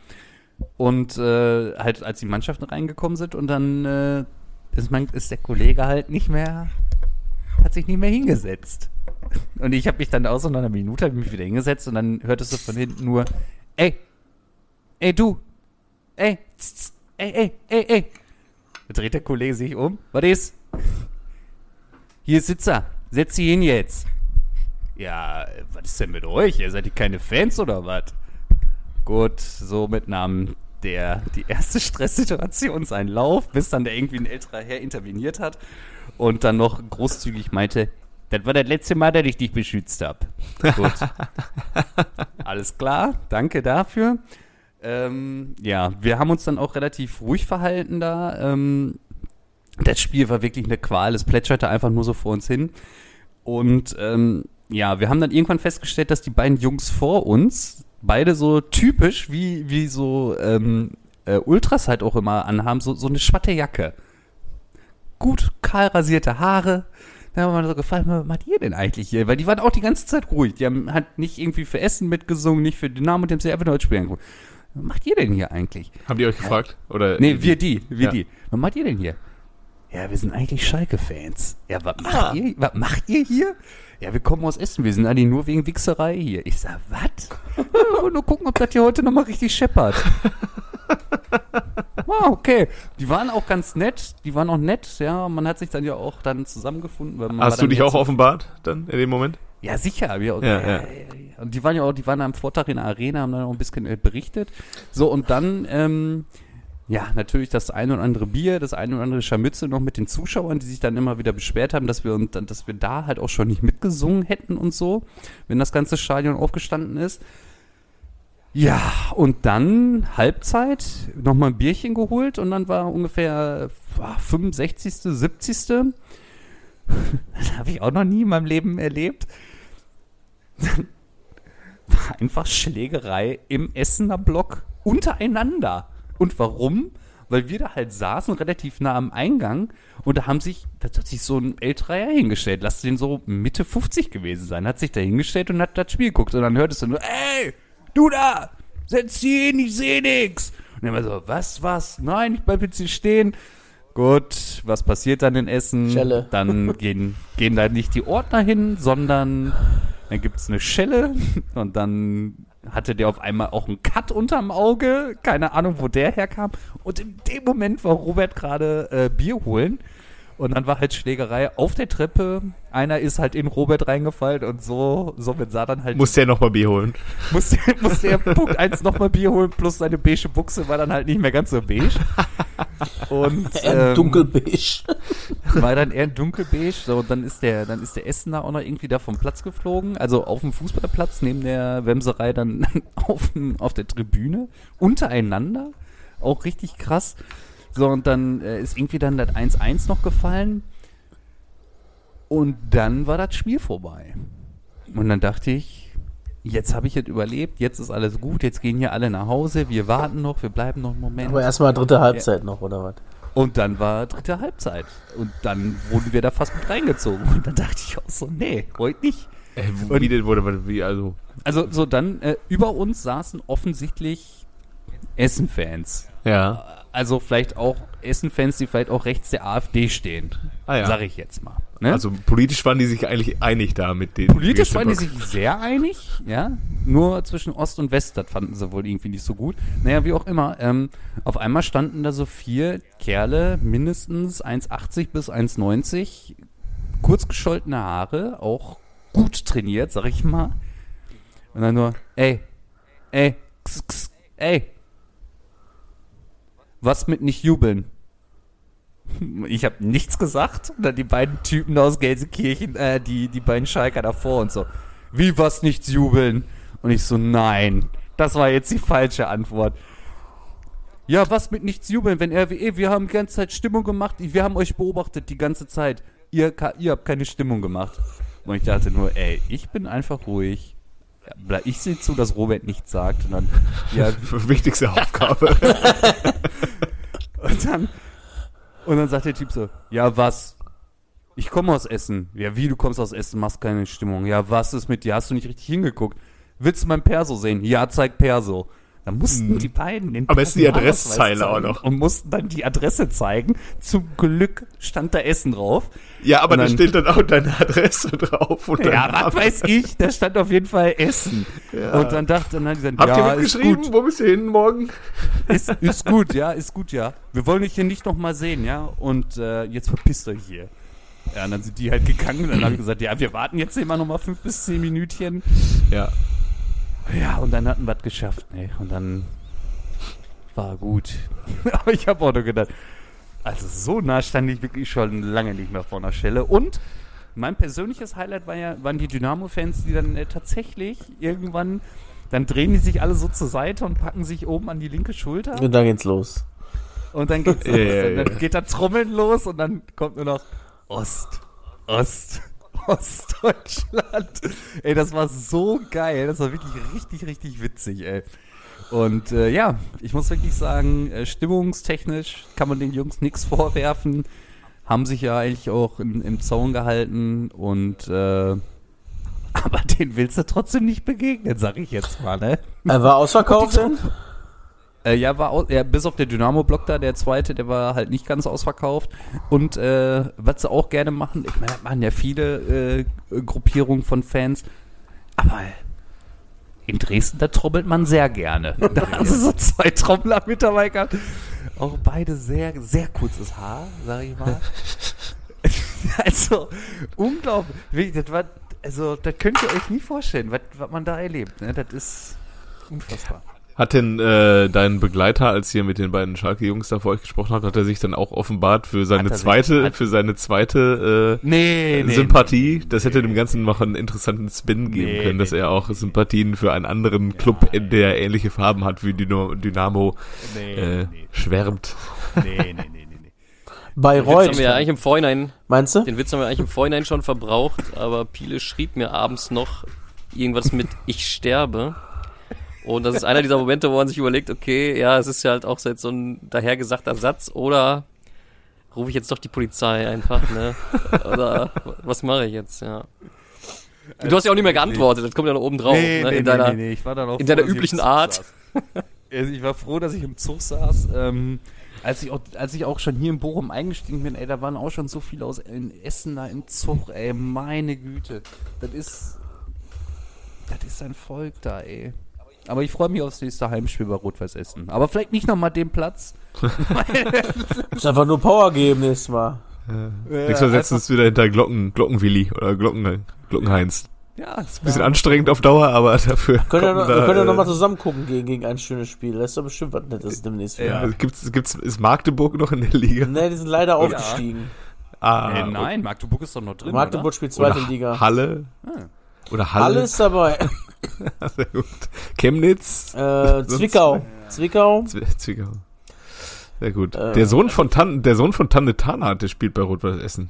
Und äh, halt, als die Mannschaften reingekommen sind und dann äh, ist, mein, ist der Kollege halt nicht mehr, hat sich nicht mehr hingesetzt. Und ich habe mich dann auch so nach einer Minute mich wieder hingesetzt und dann hörtest du von hinten nur, ey, ey du, ey, tz, tz, ey, ey, ey, ey. Da dreht der Kollege sich um. Was ist? Hier ist Sitzer. Setz sie hin jetzt. Ja, äh, was ist denn mit euch? Ihr seid ihr keine Fans oder was? Gut, somit nahm der die erste Stresssituation seinen Lauf, bis dann der irgendwie ein älterer Herr interveniert hat und dann noch großzügig meinte, das war das letzte Mal, dass ich dich beschützt habe. Gut. (laughs) Alles klar, danke dafür. Ähm, ja, wir haben uns dann auch relativ ruhig verhalten da. Ähm, das Spiel war wirklich eine Qual. Es plätscherte einfach nur so vor uns hin. Und ähm, ja, wir haben dann irgendwann festgestellt, dass die beiden Jungs vor uns, beide so typisch, wie, wie so ähm, äh, Ultras halt auch immer anhaben, so, so eine schwatte Jacke. Gut kahl rasierte Haare. Da haben wir mal so gefragt, was macht ihr denn eigentlich hier? Weil die waren auch die ganze Zeit ruhig. Die haben halt nicht irgendwie für Essen mitgesungen, nicht für Dynamo, dem sie einfach nur das Spiel angeguckt. Was macht ihr denn hier eigentlich? Haben die euch gefragt? Oder Nee, wir die, wir Ja. die. Was macht ihr denn hier? Ja, wir sind eigentlich Schalke-Fans. Ja, was macht Ah. ihr? Was macht ihr hier? Ja, wir kommen aus Essen, wir sind eigentlich nur wegen Wichserei hier. Ich sag, was? Ja, nur gucken, ob das hier heute nochmal richtig scheppert. (laughs) Ah, okay. Die waren auch ganz nett, die waren auch nett, ja. Man hat sich dann ja auch dann zusammengefunden. Weil man war Hast du dich auch offenbart dann in dem Moment? ja, sicher. Ja, ja, ja. ja. Ja, Und die waren ja auch, die waren am Vortag in der Arena, haben dann auch ein bisschen äh, berichtet. So, und dann, ähm, ja, natürlich das eine oder andere Bier, das eine oder andere Scharmützel noch mit den Zuschauern, die sich dann immer wieder beschwert haben, dass wir und dann, dass wir da halt auch schon nicht mitgesungen hätten und so, wenn das ganze Stadion aufgestanden ist. Ja, und dann Halbzeit, nochmal ein Bierchen geholt und dann war ungefähr ah, 65., 70. Das habe ich auch noch nie in meinem Leben erlebt. war (laughs) einfach Schlägerei im Essener Block untereinander. Und warum? Weil wir da halt saßen, relativ nah am Eingang, und da haben sich, da hat sich so ein älterer Herr hingestellt, lass den so Mitte 50 gewesen sein, hat sich da hingestellt und hat das Spiel geguckt. Und dann hörtest du nur, ey, du da, setz dich hin, ich seh nix. Und dann war so, was, was? Nein, ich bleib jetzt hier stehen. Gut, was passiert dann in Essen? Schelle. Dann (laughs) gehen, gehen da nicht die Ordner hin, sondern dann gibt's eine Schelle und dann hatte der auf einmal auch einen Cut unterm Auge. Keine Ahnung, wo der herkam. Und in dem Moment war Robert gerade äh, Bier holen. Und dann war halt Schlägerei auf der Treppe. Einer ist halt in Robert reingefallen und so, somit sah dann halt Musste ja nochmal Bier holen. (laughs) musste, musste er Punkt 1 nochmal Bier holen, plus seine beige Buchse war dann halt nicht mehr ganz so beige. Und (laughs) Eher ähm, dunkelbeige. (laughs) war dann eher dunkelbeige. So, und dann ist der, dann ist der Essener auch noch irgendwie da vom Platz geflogen. Also auf dem Fußballplatz, neben der Wemserei dann auf, auf der Tribüne. Untereinander. Auch richtig krass. So, und dann äh, ist irgendwie dann das 1-1 noch gefallen. Und dann war das Spiel vorbei. Und dann dachte ich, jetzt habe ich es überlebt, jetzt ist alles gut, jetzt gehen hier alle nach Hause, wir warten noch, wir bleiben noch einen Moment. Aber erstmal dritte Halbzeit noch, oder was? Und dann war dritte Halbzeit. Und dann wurden wir da fast mit reingezogen. Und dann dachte ich auch so, nee, heute nicht. Äh, wie denn wurde, wie, also. Also so dann, äh, über uns saßen offensichtlich Essen-Fans. Ja. Also vielleicht auch Essen-Fans, die vielleicht auch rechts der AfD stehen. Ah, ja. Sag ich jetzt mal. Ne? Also politisch waren die sich eigentlich einig da mit den. Politisch waren die sich sehr einig, ja. Nur zwischen Ost und West, das fanden sie wohl irgendwie nicht so gut. Naja, wie auch immer. Ähm, auf einmal standen da so vier Kerle, mindestens 1,80 bis 1,90, kurz gescholtene Haare, auch gut trainiert, sag ich mal. Und dann nur, ey, ey, x, x, ey. Was mit nicht jubeln? Ich habe nichts gesagt. Und dann die beiden Typen aus Gelsenkirchen, äh, die, die beiden Schalker davor und so. Wie was nichts jubeln? Und ich so, nein. Das war jetzt die falsche Antwort. Ja, was mit nichts jubeln, wenn RWE, wir haben die ganze Zeit Stimmung gemacht, wir haben euch beobachtet die ganze Zeit. Ihr, ihr habt keine Stimmung gemacht. Und ich dachte nur, ey, ich bin einfach ruhig. Ich sehe zu, dass Robert nichts sagt. Und dann, ja, (laughs) Wichtigste Aufgabe. (laughs) und dann, und dann sagt der Typ so, ja, was? Ich komme aus Essen. Ja, wie, du kommst aus Essen, machst keine Stimmung. Ja, was ist mit dir? Hast du nicht richtig hingeguckt? Willst du mein Perso sehen? Ja, zeig Perso. Dann mussten die beiden den Am besten die Personalausweis Adresszeile auch noch. Und mussten dann die Adresse zeigen. Zum Glück stand da Essen drauf. ja, aber Und da dann- steht dann auch deine Adresse drauf. Und Ja, was weiß ich, da stand auf jeden Fall Essen. Und dann dachte dann hat die gesagt, Habt ja, ihr ist mitgeschrieben? Wo bist du hin morgen? Ist, ist gut, ja, ist gut, ja. Wir wollen dich hier nicht nochmal sehen, ja. Und äh, jetzt verpisst euch hier. Ja, und dann sind die halt gegangen und dann habe ich gesagt, ja, wir warten jetzt immer nochmal fünf bis zehn Minütchen. Ja. Ja, und dann hatten wir es geschafft, ne? Und dann war gut. (laughs) Aber ich habe auch nur gedacht, also so nah stand ich wirklich schon lange nicht mehr vor einer Stelle. Und mein persönliches Highlight war ja, waren die Dynamo-Fans, die dann äh, tatsächlich irgendwann, dann drehen die sich alle so zur Seite und packen sich oben an die linke Schulter. Und dann geht's los. Und dann geht's (laughs) los. ja, und dann ja. geht da Trommeln los und dann kommt nur noch Ost, Ost, Ostdeutschland. ey, das war so geil. Das war wirklich richtig, richtig witzig, ey. Und äh, ja, ich muss wirklich sagen, äh, stimmungstechnisch kann man den Jungs nichts vorwerfen. Haben sich ja eigentlich auch in, im Zaun gehalten und äh, (laughs) aber den willst du trotzdem nicht begegnen, sag ich jetzt mal, ne? Er war ausverkauft denn? Äh, ja, war au- ja, bis auf der Dynamo-Block da, der zweite, der war halt nicht ganz ausverkauft. Und äh, was sie auch gerne machen, ich meine, das machen ja viele äh, Gruppierungen von Fans, aber in Dresden, da trommelt man sehr gerne. (laughs) Da hast du so zwei Trommler mit dabei gehabt. Auch beide sehr, sehr kurzes Haar, sag ich mal. (laughs) also, unglaublich. Wirklich, Das war, also, das könnt ihr euch nie vorstellen, was, was man da erlebt. Ne? Das ist unfassbar. Hat denn äh, dein Begleiter, als ihr mit den beiden Schalke-Jungs da vor euch gesprochen habt, hat er sich dann auch offenbart für seine sich- zweite, hat- für seine zweite äh, Nee, nee. Sympathie? Das hätte dem Ganzen noch einen interessanten Spin geben Nee, können, dass nee, er auch Sympathien für einen anderen Club, in der ähnliche Farben hat wie Dyno- Dynamo, Nee, äh, nee, schwärmt. nee, nee, nee, nee, nee. Den Witz Bayreuth. haben wir ja eigentlich im Vorhinein, Meinst du? den Witz haben wir eigentlich im Vorhinein schon verbraucht, aber Piele schrieb mir abends noch irgendwas mit Ich sterbe. Und das ist einer dieser Momente, wo man sich überlegt, okay, ja, es ist ja halt auch so jetzt so ein dahergesagter Satz oder rufe ich jetzt doch die Polizei einfach, ne? Oder was mache ich jetzt, ja. Du hast ja auch nicht mehr geantwortet, das kommt ja noch oben drauf, ne? in deiner, Ich war dann auch in deiner ich im üblichen Art. ich war froh, dass ich im Zug saß. Ähm, als, ich auch, als ich auch schon hier in Bochum eingestiegen bin, ey, da waren auch schon so viele aus Essen da im Zug, ey, meine Güte. Das ist. Das ist ein Volk da, ey. Aber ich freue mich aufs nächste Heimspiel bei Rot-Weiß Essen. Aber vielleicht nicht nochmal den Platz. (laughs) Muss einfach nur Power geben nächstes Mal. Nächstes Mal setzen wir uns wieder hinter Glocken, Glockenwilli oder Glocken, Glockenheinz. Ja, es Bisschen anstrengend auf Dauer, aber dafür. Können wir, noch, wir da, können ja äh, noch mal zusammen gucken gegen, gegen ein schönes Spiel. Das ist doch bestimmt was Nettes demnächst wieder. Ja. Gibt's, gibt's, ist Magdeburg noch in der Liga? Ne, die sind leider aufgestiegen. Ah, äh, nein, Magdeburg ist doch noch drin. Magdeburg spielt oder zweite Liga. Halle. Oder Halle. Alles dabei. (laughs) Sehr gut. Chemnitz. Äh, Zwickau. Zwickau. Zw- Zwickau. Sehr gut. Äh, der Sohn von Tan, der Sohn von Tante Tana, der spielt bei Rot-Weiß Essen.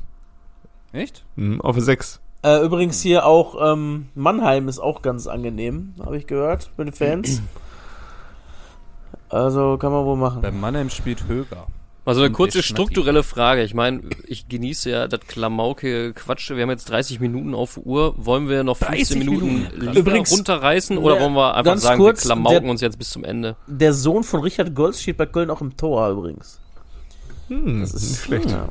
Echt? Mhm, auf 6. Äh, übrigens hier auch ähm, Mannheim ist auch ganz angenehm, habe ich gehört, mit den Fans. (clears throat) Also kann man wohl machen. Beim Mannheim spielt Höger. Also eine kurze strukturelle Frage. Ich meine, ich genieße ja das Klamauke Quatsche. Wir haben jetzt 30 Minuten auf der Uhr. Wollen wir noch 15 30 Minuten, Minuten? Runterreißen oder ja, wollen wir einfach ganz sagen, kurz, wir klamauken der- uns jetzt bis zum Ende? Der Sohn von Richard Golz steht bei Köln auch im Tor übrigens. Hm, Das ist nicht schlecht. Ja.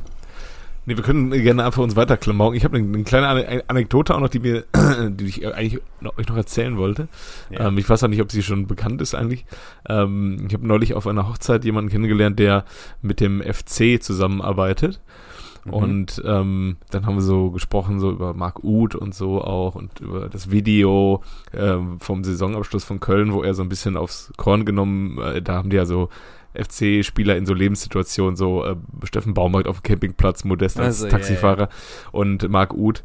Nee, wir können gerne einfach uns weiter klamauken. Ich habe eine, eine kleine Ane- Anekdote auch noch, die mir, (clears throat) die ich eigentlich noch, euch noch erzählen wollte. Ja. Ähm, ich weiß auch nicht, ob sie schon bekannt ist eigentlich. Ähm, ich habe neulich auf einer Hochzeit jemanden kennengelernt, der mit dem FC zusammenarbeitet. Und ähm, dann haben wir so gesprochen, so über Marc Uth und so auch und über das Video ähm, vom Saisonabschluss von Köln, wo er so ein bisschen aufs Korn genommen, äh, da haben die ja so FC-Spieler in so Lebenssituationen, so äh, Steffen Baumarkt auf dem Campingplatz, Modest als Also, Taxifahrer und Marc Uth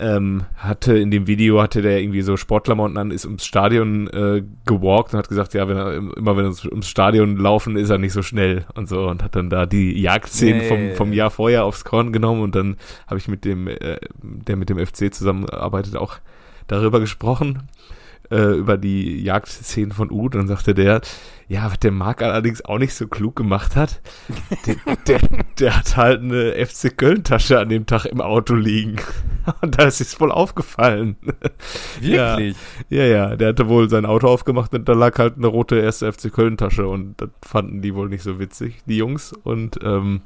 ähm, hatte in dem Video hatte der irgendwie so Sportklamotten an, ist ums Stadion äh, gewalkt und hat gesagt, ja, wenn er immer wenn er ums Stadion laufen, ist er nicht so schnell und so und hat dann da die Jagdszenen Nee. vom, vom Jahr vorher aufs Korn genommen und dann habe ich mit dem, äh, der mit dem FC zusammenarbeitet, auch darüber gesprochen, äh, über die Jagdszenen von. Und dann sagte der, ja, was der Marc allerdings auch nicht so klug gemacht hat, der, (laughs) der, der hat halt eine FC Köln-Tasche an dem Tag im Auto liegen. (laughs) Und da ist es wohl aufgefallen. Wirklich? Ja, ja, der hatte wohl sein Auto aufgemacht und da lag halt eine rote erste FC Köln-Tasche und das fanden die wohl nicht so witzig, die Jungs. Und ähm,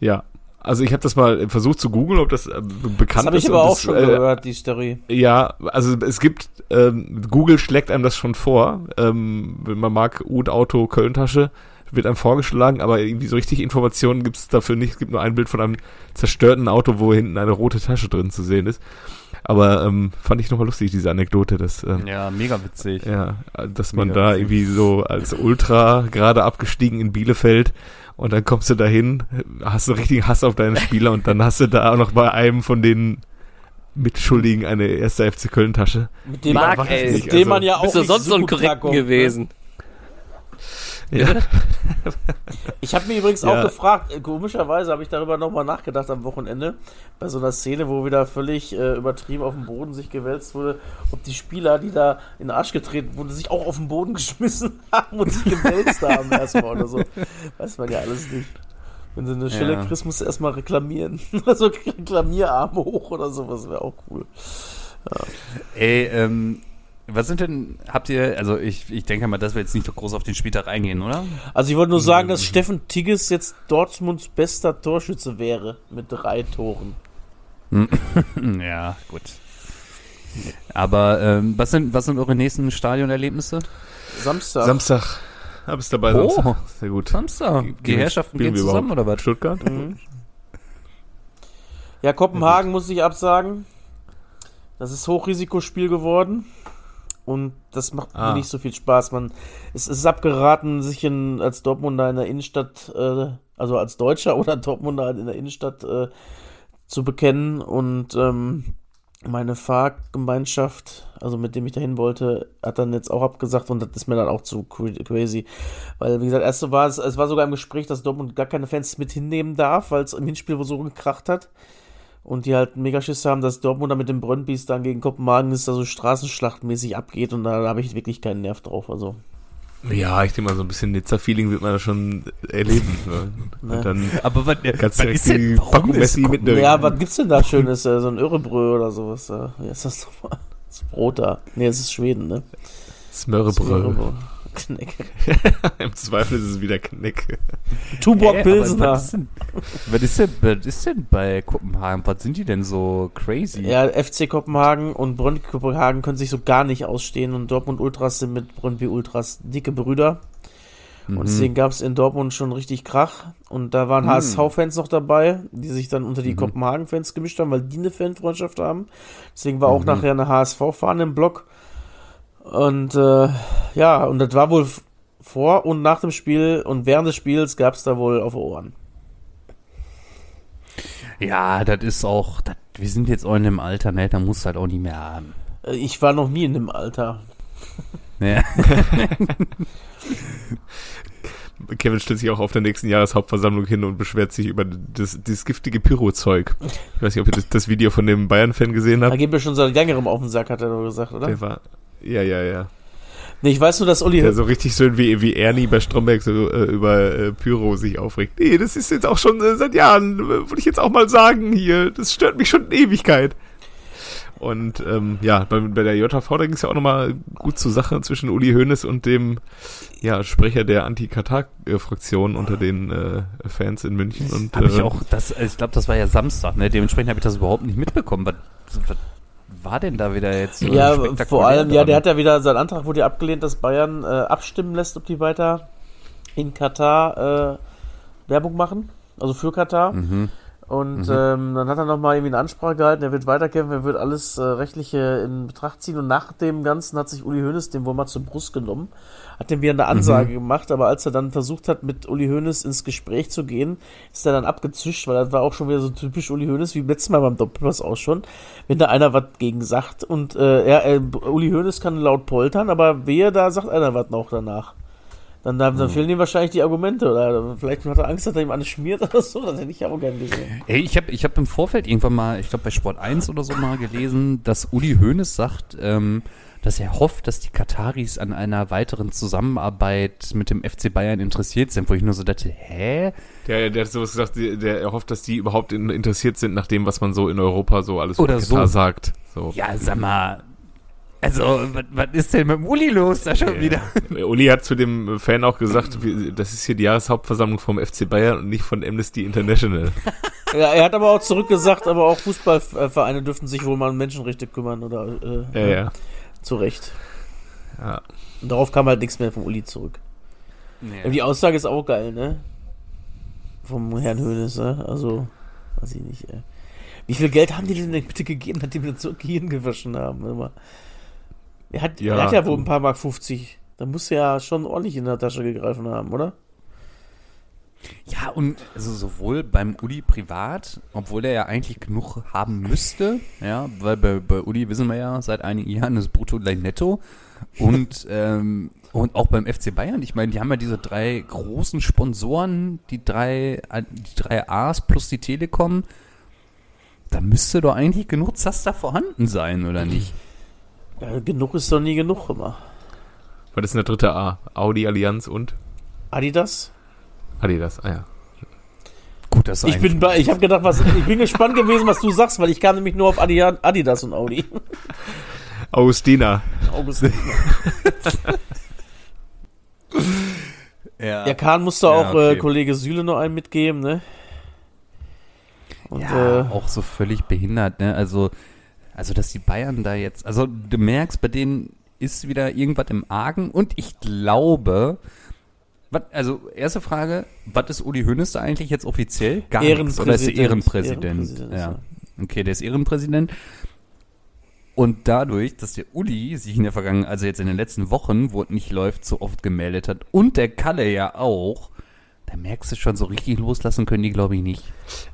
ja, also ich habe das mal versucht zu googeln, ob das äh, bekannt Das habe ich ist. aber auch das, schon äh, gehört, die Story. ja, also es gibt, ähm, Google schlägt einem das schon vor. Ähm, wenn man mag, Ud-Auto, Köln-Tasche, wird einem vorgeschlagen, aber irgendwie so richtig Informationen gibt es dafür nicht. Es gibt nur ein Bild von einem zerstörten Auto, wo hinten eine rote Tasche drin zu sehen ist. Aber ähm, fand ich nochmal lustig, diese Anekdote, dass, ähm, Ja, mega witzig. ja, dass man Mega da witzig. irgendwie so als Ultra gerade abgestiegen in Bielefeld und dann kommst du dahin, hast einen richtigen Hass auf deinen Spieler und dann hast du da auch noch bei einem von den Mitschuldigen eine erste FC Köln Tasche. Mit dem, Marc, man, ey. mit dem man ja auch Bist du sonst so ein Korrekten ne? gewesen? Ja. (laughs) Ich habe mir übrigens Ja. auch gefragt, äh, komischerweise habe ich darüber nochmal nachgedacht am Wochenende, bei so einer Szene, wo wieder völlig äh, übertrieben auf dem Boden sich gewälzt wurde, ob die Spieler, die da in den Arsch getreten wurden, sich auch auf den Boden (laughs) geschmissen haben und sich gewälzt haben erstmal oder so. Weiß man ja alles nicht. Wenn du eine Stelle Ja. kriegst, musst du erstmal reklamieren. (laughs) Also Reklamierarme hoch oder sowas wäre auch cool. Ey, ähm, was sind denn, habt ihr, also ich, ich denke mal, dass wir jetzt nicht so groß auf den Spieltag eingehen, oder? Also ich wollte nur sagen, dass Steffen Tigges jetzt Dortmunds bester Torschütze wäre mit drei Toren. (laughs) Ja, gut. Aber ähm, was, sind, was sind eure nächsten Stadionerlebnisse? Samstag. Samstag. Hab es dabei. Oh. Samstag. Sehr gut. Samstag. Die Herrschaften gehen wir zusammen oder was? Stuttgart? Mhm. Ja, Kopenhagen muss ich absagen. Das ist Hochrisikospiel geworden. Und das macht Ah. mir nicht so viel Spaß. Man, es ist abgeraten, sich in, als Dortmunder in der Innenstadt, äh, also als Deutscher (laughs) oder Dortmunder in der Innenstadt äh, zu bekennen. Und ähm, meine Fahrgemeinschaft, also mit dem ich dahin wollte, hat dann jetzt auch abgesagt und das ist mir dann auch zu cra- crazy. Weil, wie gesagt, erst so war es, es war sogar im Gespräch, dass Dortmund gar keine Fans mit hinnehmen darf, weil es im Hinspiel so gekracht hat. Und die halt mega Schiss haben, dass Dortmund da mit dem Brøndbys dann gegen Kopenhagen ist, da so straßenschlachtmäßig abgeht und da habe ich wirklich keinen Nerv drauf. Also, Ja, ich denke mal, so ein bisschen Nizza-Feeling wird man da schon erleben. Ne? Ne. Und dann Aber was, kannst was ist denn, Packung ist Messi mitnehmen. ja, was gibt's denn da Schönes? Äh, So ein Örebrö oder sowas? äh, Wie ist das nochmal? Das Brot da. Nee, es ist Schweden, ne? Smörrebröl. Smørrebrød. Kneck. (laughs) Im Zweifel ist es wieder Kneck. Tuborg Hä, aber Pilsener. Was ist, denn, was, ist denn, was ist denn bei Kopenhagen? Was sind die denn so crazy? Ja, FC Kopenhagen und Brøndby Kopenhagen können sich so gar nicht ausstehen und Dortmund Ultras sind mit Brøndby Ultras dicke Brüder. Mhm. Und deswegen gab es in Dortmund schon richtig Krach. Und da waren HSV-Fans noch dabei, die sich dann unter die Kopenhagen-Fans gemischt haben, weil die eine Fanfreundschaft haben. Deswegen war auch nachher eine HSV-Fahne im Block. Und äh, ja, und das war wohl vor und nach dem Spiel und während des Spiels gab es da wohl auf Ohren. Ja, das ist auch, das, wir sind jetzt auch in einem Alter, ne, da muss halt auch nicht mehr haben. Äh, Ich war noch nie in dem Alter. (laughs) Ja. (laughs) Kevin stellt sich auch auf der nächsten Jahreshauptversammlung hin und beschwert sich über das, dieses giftige Pyro-Zeug. Ich weiß nicht, ob ihr das, das Video von dem Bayern-Fan gesehen Da habt. geht mir schon seit längerem auf den Sack, hat er doch gesagt, oder? Der war, ja, ja, ja. Nee, ich weiß nur, dass Uli Der so richtig schön wie, wie Ernie bei Stromberg so äh, über äh, Pyro sich aufregt. Nee, das ist jetzt auch schon äh, seit Jahren, äh, würde ich jetzt auch mal sagen hier. Das stört mich schon in Ewigkeit. Und ähm, ja, bei, bei der JV, da ging es ja auch nochmal gut zur Sache zwischen Uli Hoeneß und dem ja, Sprecher der Anti-Katar-Fraktion unter den äh, Fans in München. Und, Habe ich äh, auch, das, ich glaube, das war ja Samstag, ne? Dementsprechend habe ich das überhaupt nicht mitbekommen. Was, was war denn da wieder jetzt so Ja, vor allem, ja, dran? der hat ja wieder, sein Antrag wurde ja abgelehnt, dass Bayern äh, abstimmen lässt, ob die weiter in Katar äh, Werbung machen, also für Katar. Mhm. Und ähm, dann hat er nochmal irgendwie eine Ansprache gehalten, er wird weiterkämpfen, er wird alles äh, Rechtliche in Betracht ziehen. Und nach dem Ganzen hat sich Uli Hoeneß den wohl mal zur Brust genommen, hat dem wieder eine Ansage gemacht, aber als er dann versucht hat, mit Uli Hoeneß ins Gespräch zu gehen, ist er dann abgezischt, weil das war auch schon wieder so typisch Uli Hoeneß, wie letztes Mal beim Doppelpass auch schon, wenn da einer was gegen sagt. Und äh, ja, äh, Uli Hoeneß kann laut poltern, aber wehe, da sagt einer was noch danach. Dann, dann, dann fehlen ihm wahrscheinlich die Argumente oder vielleicht hat er Angst, dass er ihm alles schmiert oder so, das hätte ich auch gern gesehen. Ey, ich habe ich hab im Vorfeld irgendwann mal, ich glaube bei Sport 1 oder so mal gelesen, dass Uli Hoeneß sagt, ähm, dass er hofft, dass die Kataris an einer weiteren Zusammenarbeit mit dem FC Bayern interessiert sind, wo ich nur so dachte, hä? der, der hat sowas gesagt, der, der erhofft, dass die überhaupt in, interessiert sind nach dem, was man so in Europa so alles Oder über so. Katar sagt. So. Ja, sag mal, also, was, was ist denn mit dem Uli los da schon wieder? Uli hat zu dem Fan auch gesagt, das ist hier die Jahreshauptversammlung vom FC Bayern und nicht von Amnesty International. (laughs) Ja, er hat aber auch zurückgesagt, aber auch Fußballvereine dürften sich wohl mal um Menschenrechte kümmern oder äh, Ja, ja. zu Recht. ja. Und darauf kam halt nichts mehr vom Uli zurück. Aber die Aussage ist auch geil, ne? Vom Herrn Hönes, ne? Also, weiß ich nicht, ey. Wie viel Geld haben die denn bitte gegeben, nachdem wir so Gehirn gewaschen haben? Mal. Er hat, Ja. er hat ja wohl ein paar Mark 50. Da muss er ja schon ordentlich in der Tasche gegriffen haben, oder? Ja, und also sowohl beim Uli privat, obwohl der ja eigentlich genug haben müsste, ja, weil bei, bei Uli wissen wir ja seit einigen Jahren ist brutto gleich netto. Und, (laughs) ähm, und auch beim FC Bayern, ich meine, die haben ja diese drei großen Sponsoren, die drei, äh, die drei A's plus die Telekom. Da müsste doch eigentlich genug Zaster vorhanden sein, oder (laughs) nicht? Ja, genug ist doch nie genug immer. Was ist denn der dritte A? Audi, Allianz und Adidas? Adidas. Ah ja. Gut, das Ich bin bei, ich habe gedacht, was, ich bin gespannt gewesen, was du sagst, weil ich kam nämlich nur auf Adi- Adidas und Audi. (laughs) Augustina. August. (laughs) ja. Ja, Kahn musste Ja, auch okay. äh, Kollege Süle noch einen mitgeben, ne? Und Ja, äh, auch so völlig behindert, ne? Also, also, dass die Bayern da jetzt, also du merkst, bei denen ist wieder irgendwas im Argen und ich glaube, wat, also erste Frage, was ist Uli Hoeneß da eigentlich jetzt offiziell? Gar nichts, oder ist er Ehrenpräsident. Ehrenpräsident? Ja. ja. Okay, der ist Ehrenpräsident. Und dadurch, dass der Uli sich in der Vergangenheit, also jetzt in den letzten Wochen, wo es nicht läuft, so oft gemeldet hat und der Kalle ja auch, da merkst du schon, so richtig loslassen können die, glaube ich, nicht.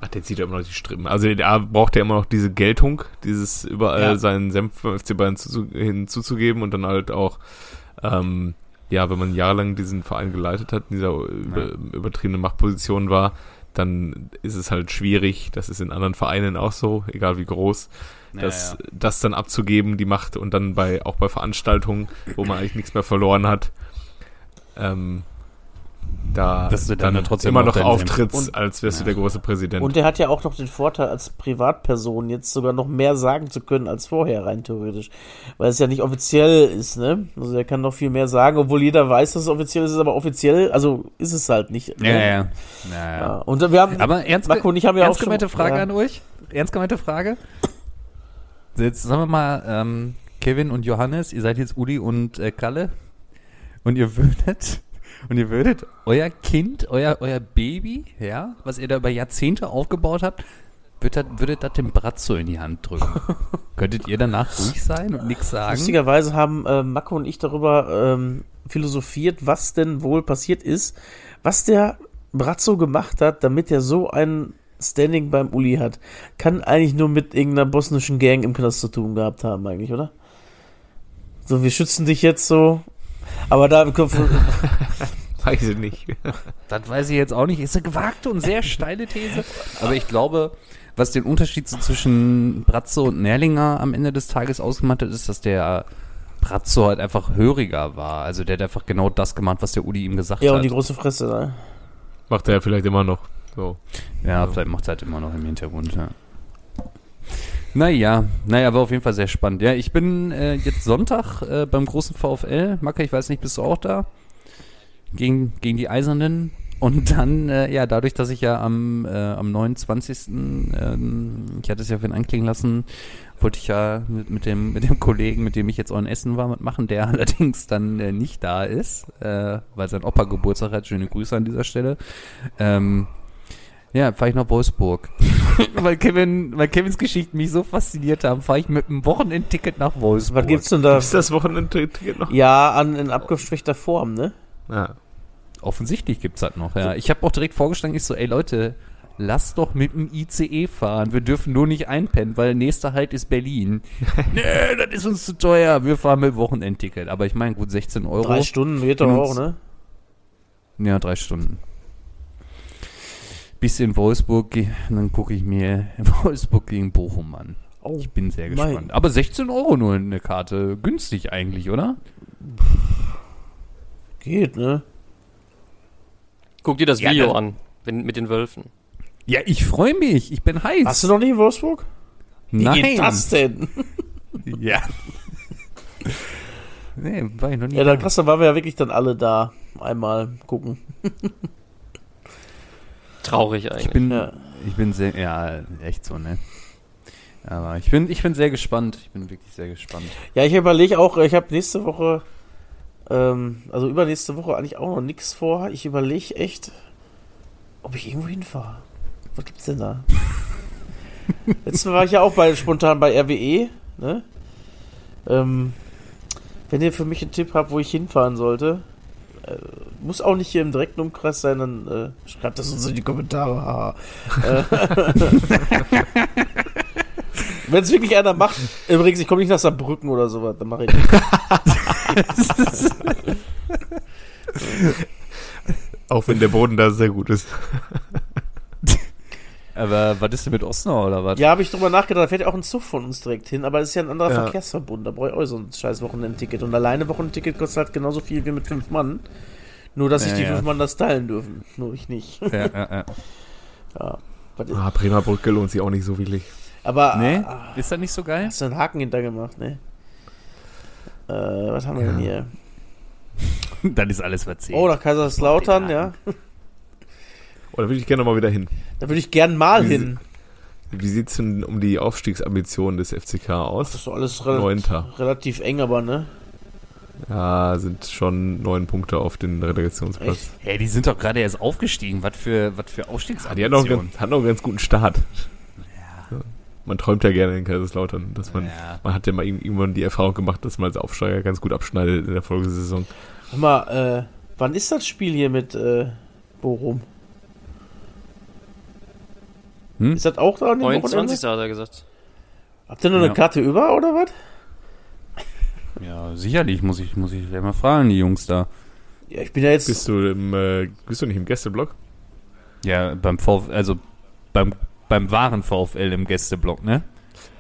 Ach, der zieht ja immer noch die Strippen. Also der braucht ja immer noch diese Geltung, dieses überall Ja. seinen Senf beim FC Bayern zuzu hinzuzugeben und dann halt auch, ähm, ja, wenn man jahrelang diesen Verein geleitet hat, in dieser über, übertriebenen Machtposition war, dann ist es halt schwierig, das ist in anderen Vereinen auch so, egal wie groß, das, das dann abzugeben, die Macht und dann bei, auch bei Veranstaltungen, wo man (clears throat) eigentlich nichts mehr verloren hat, ähm, da Dass du dann dann, trotzdem immer noch auftrittst, Und- als wärst du der große Präsident. Und der hat ja auch noch den Vorteil, als Privatperson jetzt sogar noch mehr sagen zu können als vorher, rein theoretisch. Weil es ja nicht offiziell ist, ne? Also er kann noch viel mehr sagen, obwohl jeder weiß, dass es offiziell ist, aber offiziell, also ist es halt nicht. Ja, ne? ja. ja, Ja. ja. Und wir haben, Aber ernst, Marco und ich haben ja ernst auch schon- gemeinte Frage ja. an euch. Ernst gemeinte Frage. Jetzt sagen wir mal, ähm, Kevin und Johannes, ihr seid jetzt Uli und äh, Kalle. Und ihr (laughs) würdet, und ihr würdet euer Kind, euer, euer Baby, ja, was ihr da über Jahrzehnte aufgebaut habt, würdet, das- würdet das dem Bratzo in die Hand drücken. (laughs) Könntet ihr danach ruhig sein und nichts sagen? Lustigerweise haben äh, Marco und ich darüber ähm, philosophiert, was denn wohl passiert ist, was der Brazzo gemacht hat, damit er so ein Standing beim Uli hat. Kann eigentlich nur mit irgendeiner bosnischen Gang im Knast zu tun gehabt haben, eigentlich, oder? So, wir schützen dich jetzt so. Aber da (laughs) Weiß ich nicht. Das weiß ich jetzt auch nicht. Ist eine gewagte und sehr steile These. Aber ich glaube, was den Unterschied so zwischen Bratzo und Nerlinger am Ende des Tages ausgemacht hat, ist, dass der Bratzo halt einfach höriger war. Also der hat einfach genau das gemacht, was der Udi ihm gesagt Ja, hat. und die große Fresse, ne? Macht er ja vielleicht immer noch. So. Ja, vielleicht macht es halt immer noch im Hintergrund, ja. Naja, naja, war auf jeden Fall sehr spannend. Ja, ich bin äh, jetzt Sonntag äh, beim großen VfL. Macke, ich weiß nicht, bist du auch da? Gegen, gegen die Eisernen. Und dann, äh, ja, dadurch, dass ich ja am, äh, am 29. Ähm, ich hatte es ja ihn anklingen lassen, wollte ich ja mit, mit, dem, mit dem Kollegen, mit dem ich jetzt auch in Essen war, mitmachen, der (laughs) allerdings dann äh, nicht da ist, äh, weil sein Opa Geburtstag hat. Schöne Grüße an dieser Stelle. Ähm, ja, fahre ich nach Wolfsburg. (laughs) weil, Kevin, weil Kevins Geschichten mich so fasziniert haben, fahre ich mit einem Wochenendticket nach Wolfsburg. Was gibt's denn da? Ist das Wochenende-Ticket noch? Ja, an, in abgeschwächter Form, ne? Ja. Offensichtlich gibt's das noch, ja. Ich habe auch direkt vorgeschlagen, ich so, ey Leute, lass doch mit dem ICE fahren. Wir dürfen nur nicht einpennen, weil nächster Halt ist Berlin. (laughs) nee, das ist uns zu teuer. Wir fahren mit Wochenendticket. Aber ich meine, gut, 16 Euro. Drei Stunden geht doch auch, ne? Ja, drei Stunden. Bis in Wolfsburg, und dann gucke ich mir (laughs) Wolfsburg gegen Bochum an. Oh, Ich bin sehr mein. gespannt. Aber 16 Euro nur eine Karte. Günstig eigentlich, oder? geht, ne? Guck dir das Ja, Video dann- an, wenn, mit den Wölfen. Ja, ich freue mich. Ich bin heiß. Warst du noch nicht in Wolfsburg? Wie Nein. geht das denn? (laughs) Ja. nee, war ich noch nie. Ja, dann da. krass, dann waren wir ja wirklich dann alle da. Einmal gucken. Traurig eigentlich. Ich bin, Ja. ich bin sehr, ja, echt so, ne? Aber ich bin, ich bin sehr gespannt. Ich bin wirklich sehr gespannt. Ja, ich überlege auch, ich habe nächste Woche, ähm, also übernächste Woche eigentlich auch noch nichts vor. Ich überlege echt, ob ich irgendwo hinfahre. Was gibt's denn da? (laughs) Letztes Mal war ich ja auch bei, spontan bei RWE, ne? Ähm, wenn ihr für mich einen Tipp habt, wo ich hinfahren sollte, muss auch nicht hier im direkten Umkreis sein, dann äh, schreibt das uns in die Kommentare. Äh, (laughs) Wenn es wirklich einer macht, übrigens, ich komme nicht nach Saarbrücken oder sowas, dann mache ich das. (laughs) Auch wenn der Boden da sehr gut ist. Aber was ist denn mit Osnabrück oder was? Ja, habe ich drüber nachgedacht, da fährt ja auch ein Zug von uns direkt hin, aber es ist ja ein anderer Ja. Verkehrsverbund, da brauche ich auch so ein scheiß Wochenendticket. Und alleine Wochenendticket kostet halt genauso viel wie mit fünf Mann. Nur, dass sich Ja, die ja. fünf Mann das teilen dürfen. Nur ich nicht. Ja, ja, ja. (laughs) ja. Ah, Bremer Brücke lohnt sich auch nicht so wirklich. Aber Nee, ah, ist das nicht so geil? hast du einen Haken hintergemacht, ne? Äh, was haben wir denn hier? (laughs) Dann ist alles verzählt. Oh, nach Kaiserslautern, ja. Oh, da würde ich gerne mal wieder hin. Da würde ich gern mal Wie- hin. Wie sieht's denn um die Aufstiegsambitionen des FCK Das aus? ist doch alles relativ, Neunter. relativ eng, aber ne? Ja, sind schon neun Punkte auf den Relegationsplatz. Hey, die sind doch gerade erst aufgestiegen. Was für, was für Ah, die Aufstiegsambitionen. hat noch, einen ganz, hat noch einen ganz guten Start. Ja. Man träumt ja gerne in Kaiserslautern, dass man, Ja. man hat ja mal irg- irgendwann die Erfahrung gemacht, dass man als Aufsteiger ganz gut abschneidet in der Folgesaison. Sag mal, äh, wann ist das Spiel hier mit äh, Bochum? Hm? Ist das auch da an dem 29. Wochenende? hat er gesagt. Habt ihr noch eine Ja. Karte über oder was? Ja, sicherlich muss ich, muss ich gleich mal fragen, die Jungs da. Ja, ich bin ja jetzt. Bist du im, äh, bist du nicht im Gästeblock? Ja, beim VfL, also beim, beim wahren VfL im Gästeblock, ne?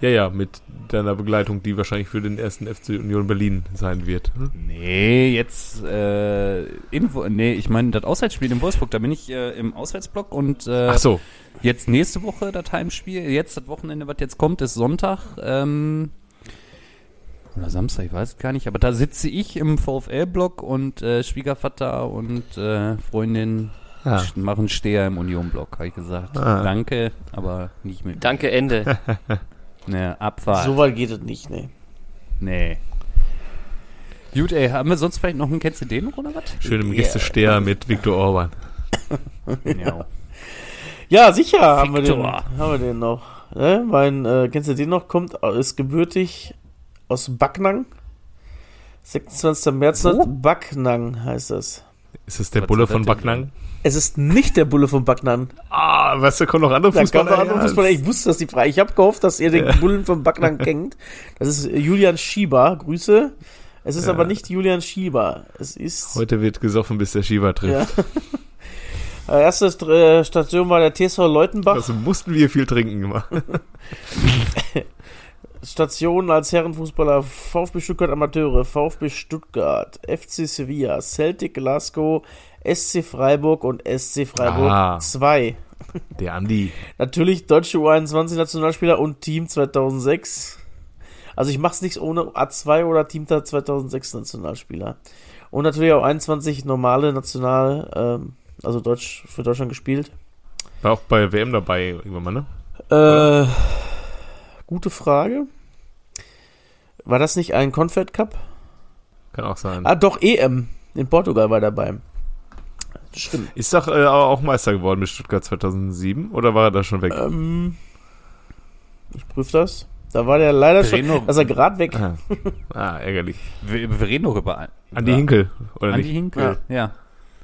Ja, ja, mit deiner Begleitung, die wahrscheinlich für den ersten FC Union Berlin sein wird. hm? Nee, jetzt, äh, in, nee, ich meine, das Auswärtsspiel in Wolfsburg, da bin ich äh, im Auswärtsblock und äh, Ach so, jetzt nächste Woche das Heimspiel, jetzt das Wochenende, was jetzt kommt, ist Sonntag, ähm, oder Samstag, ich weiß es gar nicht, aber da sitze ich im VfL-Block und äh, Schwiegervater und äh, Freundin Ah. machen Steher im Union-Block, habe ich gesagt. Ah. Danke, aber nicht mit. Danke, Ende. (laughs) Ne, Abfahrt. So weit geht es nicht, ne? Nee. Gut, ey, haben wir sonst vielleicht noch einen, kennst du den noch oder was? schön im Gästesteher mit Viktor Orban. Ja. Ja, sicher haben wir, den, Victor. haben wir den noch. Ne? Mein, äh, kennst du den noch? Kommt, ist gebürtig aus Backnang. 26. März. Wo? Backnang heißt das. Ist das der Was Bulle von Backnang? Es ist nicht der Bulle von Backnang. Ah, weißt du, kommen noch andere Da Fußballer. noch andere? Fußballer. Ich wusste, dass die Frage. Ich habe gehofft, dass ihr den Bullen von Backnang (laughs) kennt. Das ist äh, Julian Schieber. Grüße. Es ist Ja. aber nicht Julian Schieber. Es ist. Heute wird gesoffen, bis der Schieber trifft. Ja. (laughs) Äh, Erste äh, Station war der TSV Leutenbach. Also mussten wir viel trinken gemacht. (laughs) Station als Herrenfußballer VfB Stuttgart Amateure, VfB Stuttgart, FC Sevilla, Celtic Glasgow, SC Freiburg und SC Freiburg Ah. 2. Der Andi. Natürlich deutsche U21 Nationalspieler und Team 2006. Also ich mach's nichts ohne A2 oder Team 2006 Nationalspieler. Und natürlich auch 21 normale National, ähm, also Deutsch für Deutschland gespielt. War auch bei WM dabei irgendwann mal, ne? Äh, gute Frage. War das nicht ein Confed Cup? Kann auch sein. Ah, doch, EM. In Portugal war dabei. Stimmt. Ist doch äh, aber auch Meister geworden mit Stuttgart 2007 oder war er da schon weg? Ähm, ich prüfe das. Da war der leider Wir schon. Also grad weg. Ah. ah, ärgerlich. Wir, wir reden noch über Andi Hinkel, oder Andi nicht? Hinkel, ja.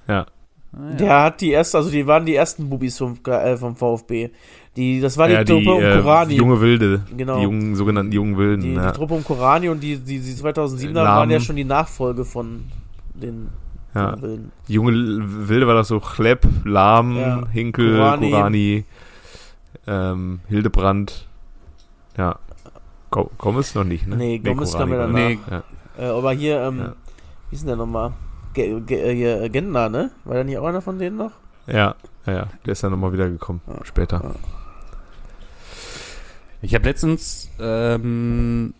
Ja. Ah, ja. Der hat die erste, also die waren die ersten Bubis vom, äh, vom VfB. Die, das war die ja, die Truppe um äh, Korani. junge Wilde. Genau. Die jungen, sogenannten jungen Wilden. die, ja. die Truppe um Korani und die, die, die 2007er Lahm. waren ja schon die Nachfolge von den ja. Junge Wilde war das so Chlepp, Lahm, Ja. Hinkel, Korani. Korani, ähm, Hildebrand. Ja. Go Gomez noch nicht, ne? Nee, Gomez kam ja danach. Nee, Ja. Äh, aber hier, ähm, Ja. wie ist denn der nochmal? Ge Ge äh, hier, äh, Gentner, ne? War der nicht auch einer von denen noch? Ja, ja, ja. Der ist ja nochmal wiedergekommen. Ja. Später. Ich habe letztens ähm,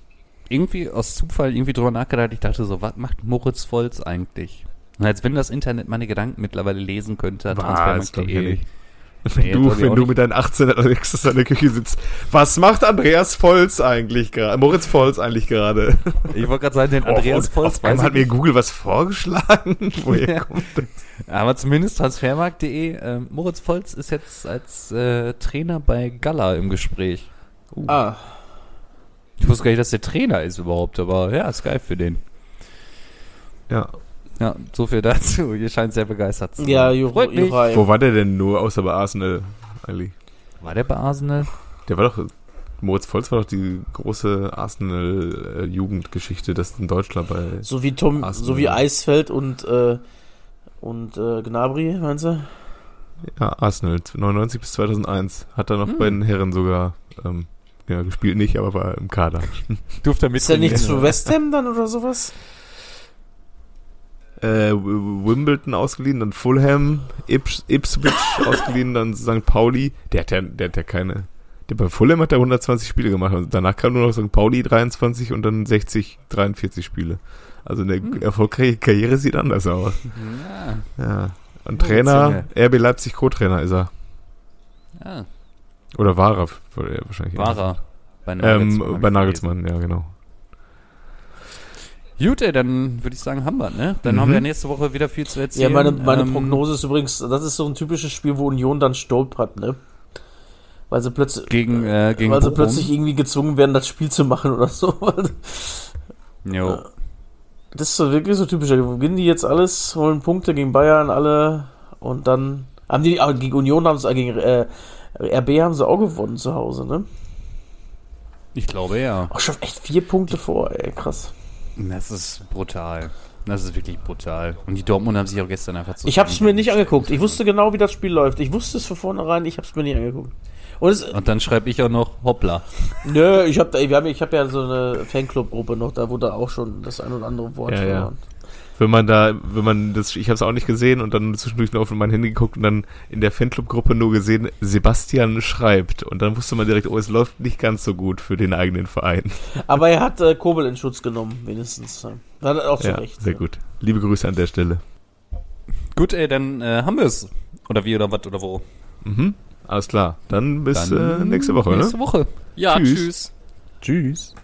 irgendwie aus Zufall irgendwie drüber nachgedacht. Ich dachte so, was macht Moritz Volz eigentlich? Und als wenn das Internet meine Gedanken mittlerweile lesen könnte, transfermarkt.de. Wenn Nee, du, wenn du mit deinen 18 Alexis in der Küche sitzt, was macht Andreas Volz eigentlich gerade? Moritz Volz eigentlich gerade? (laughs) Ich wollte gerade sagen, den Andreas auf, Volz auf einmal hat mir Google was vorgeschlagen. (laughs) Woher Ja. kommt das? (laughs) Aber zumindest transfermarkt.de. ähm, Moritz Volz ist jetzt als äh, Trainer bei Gala im Gespräch. Ah, Ich wusste gar nicht, dass der Trainer ist überhaupt, aber ja, ist geil für den. Ja. Ja, so viel dazu. Ihr scheint sehr begeistert zu sein. ja, Ju Freut mich. Jurai. Wo war der denn nur, außer bei Arsenal eigentlich? War der bei Arsenal? Der war doch, Moritz Volz war doch die große Arsenal-Jugendgeschichte, das in Deutschland bei, So wie Tom, Arsenal. so wie Eisfeld und, äh, und äh, Gnabry, meinst du? ja, Arsenal, 99 bis 2001. Hat er noch Hm. bei den Herren sogar, ähm, ja, gespielt nicht, aber war im Kader. Durfte er Ist er nicht zu West Ham dann oder sowas? Äh, Wimbledon ausgeliehen, dann Fulham, Ips, Ipswich (laughs) ausgeliehen, dann St. Pauli. Der hat ja, der hat ja keine. Der bei Fulham hat er 120 Spiele gemacht und danach kam nur noch St. Pauli 23 und dann 60, 43 Spiele. Also eine Hm. erfolgreiche Karriere sieht anders aus. Ja, Ja. Und Oh, Trainer, RB Leipzig Co-Trainer ist er. ja. Oder war er, wahrscheinlich. War er. Bei Ähm, hab bei Nagelsmann, ja, genau. Gut, ey, dann würde ich sagen, haben wir, ne? Dann Mhm. haben wir nächste Woche wieder viel zu Ja, erzählen. meine, meine Ähm, Prognose ist übrigens, das ist so ein typisches Spiel, wo Union dann stolpert, ne? Weil sie plötzlich, Gegen, äh, gegen weil sie Bochum. plötzlich irgendwie gezwungen werden, das Spiel zu machen oder so. (laughs) Jo. Das ist so wirklich so typisch. Da Gewinnen die jetzt alles, holen Punkte gegen Bayern, alle und dann haben die, aber gegen Union haben sie, äh, gegen äh, RB haben sie auch gewonnen zu Hause, ne? Ich glaube ja. Auch schon echt vier Punkte vor, ey, krass. Das ist brutal. Das ist wirklich brutal. Und die Dortmund haben sich auch gestern einfach zu. Ich hab's mir nicht angeguckt. Ich wusste genau, wie das Spiel läuft. Ich wusste es von vornherein, ich hab's mir nicht angeguckt. Und es, Und dann schreibe ich auch noch Hoppla. (laughs) nö, ich hab, da, wir haben, ich hab ja so eine Fanclub-Gruppe noch, da wurde auch schon das ein oder andere Wort Ja, ja. Wenn man da, wenn man das, ich habe es auch nicht gesehen und dann zwischendurch nur auf mein Handy geguckt und dann in der Fanclub-Gruppe nur gesehen, Sebastian schreibt. Und dann wusste man direkt, oh, es läuft nicht ganz so gut für den eigenen Verein. Aber er hat äh, Kobel in Schutz genommen, wenigstens. Hat er auch zu ja, Recht. sehr gut. Liebe Grüße an der Stelle. Gut, ey, dann äh, haben wir es. Oder wie oder was oder wo. Mhm. Alles klar. Dann bis Dann äh, nächste Woche, Nächste ne? Woche. Ja, Tschüss. tschüss. Tschüss.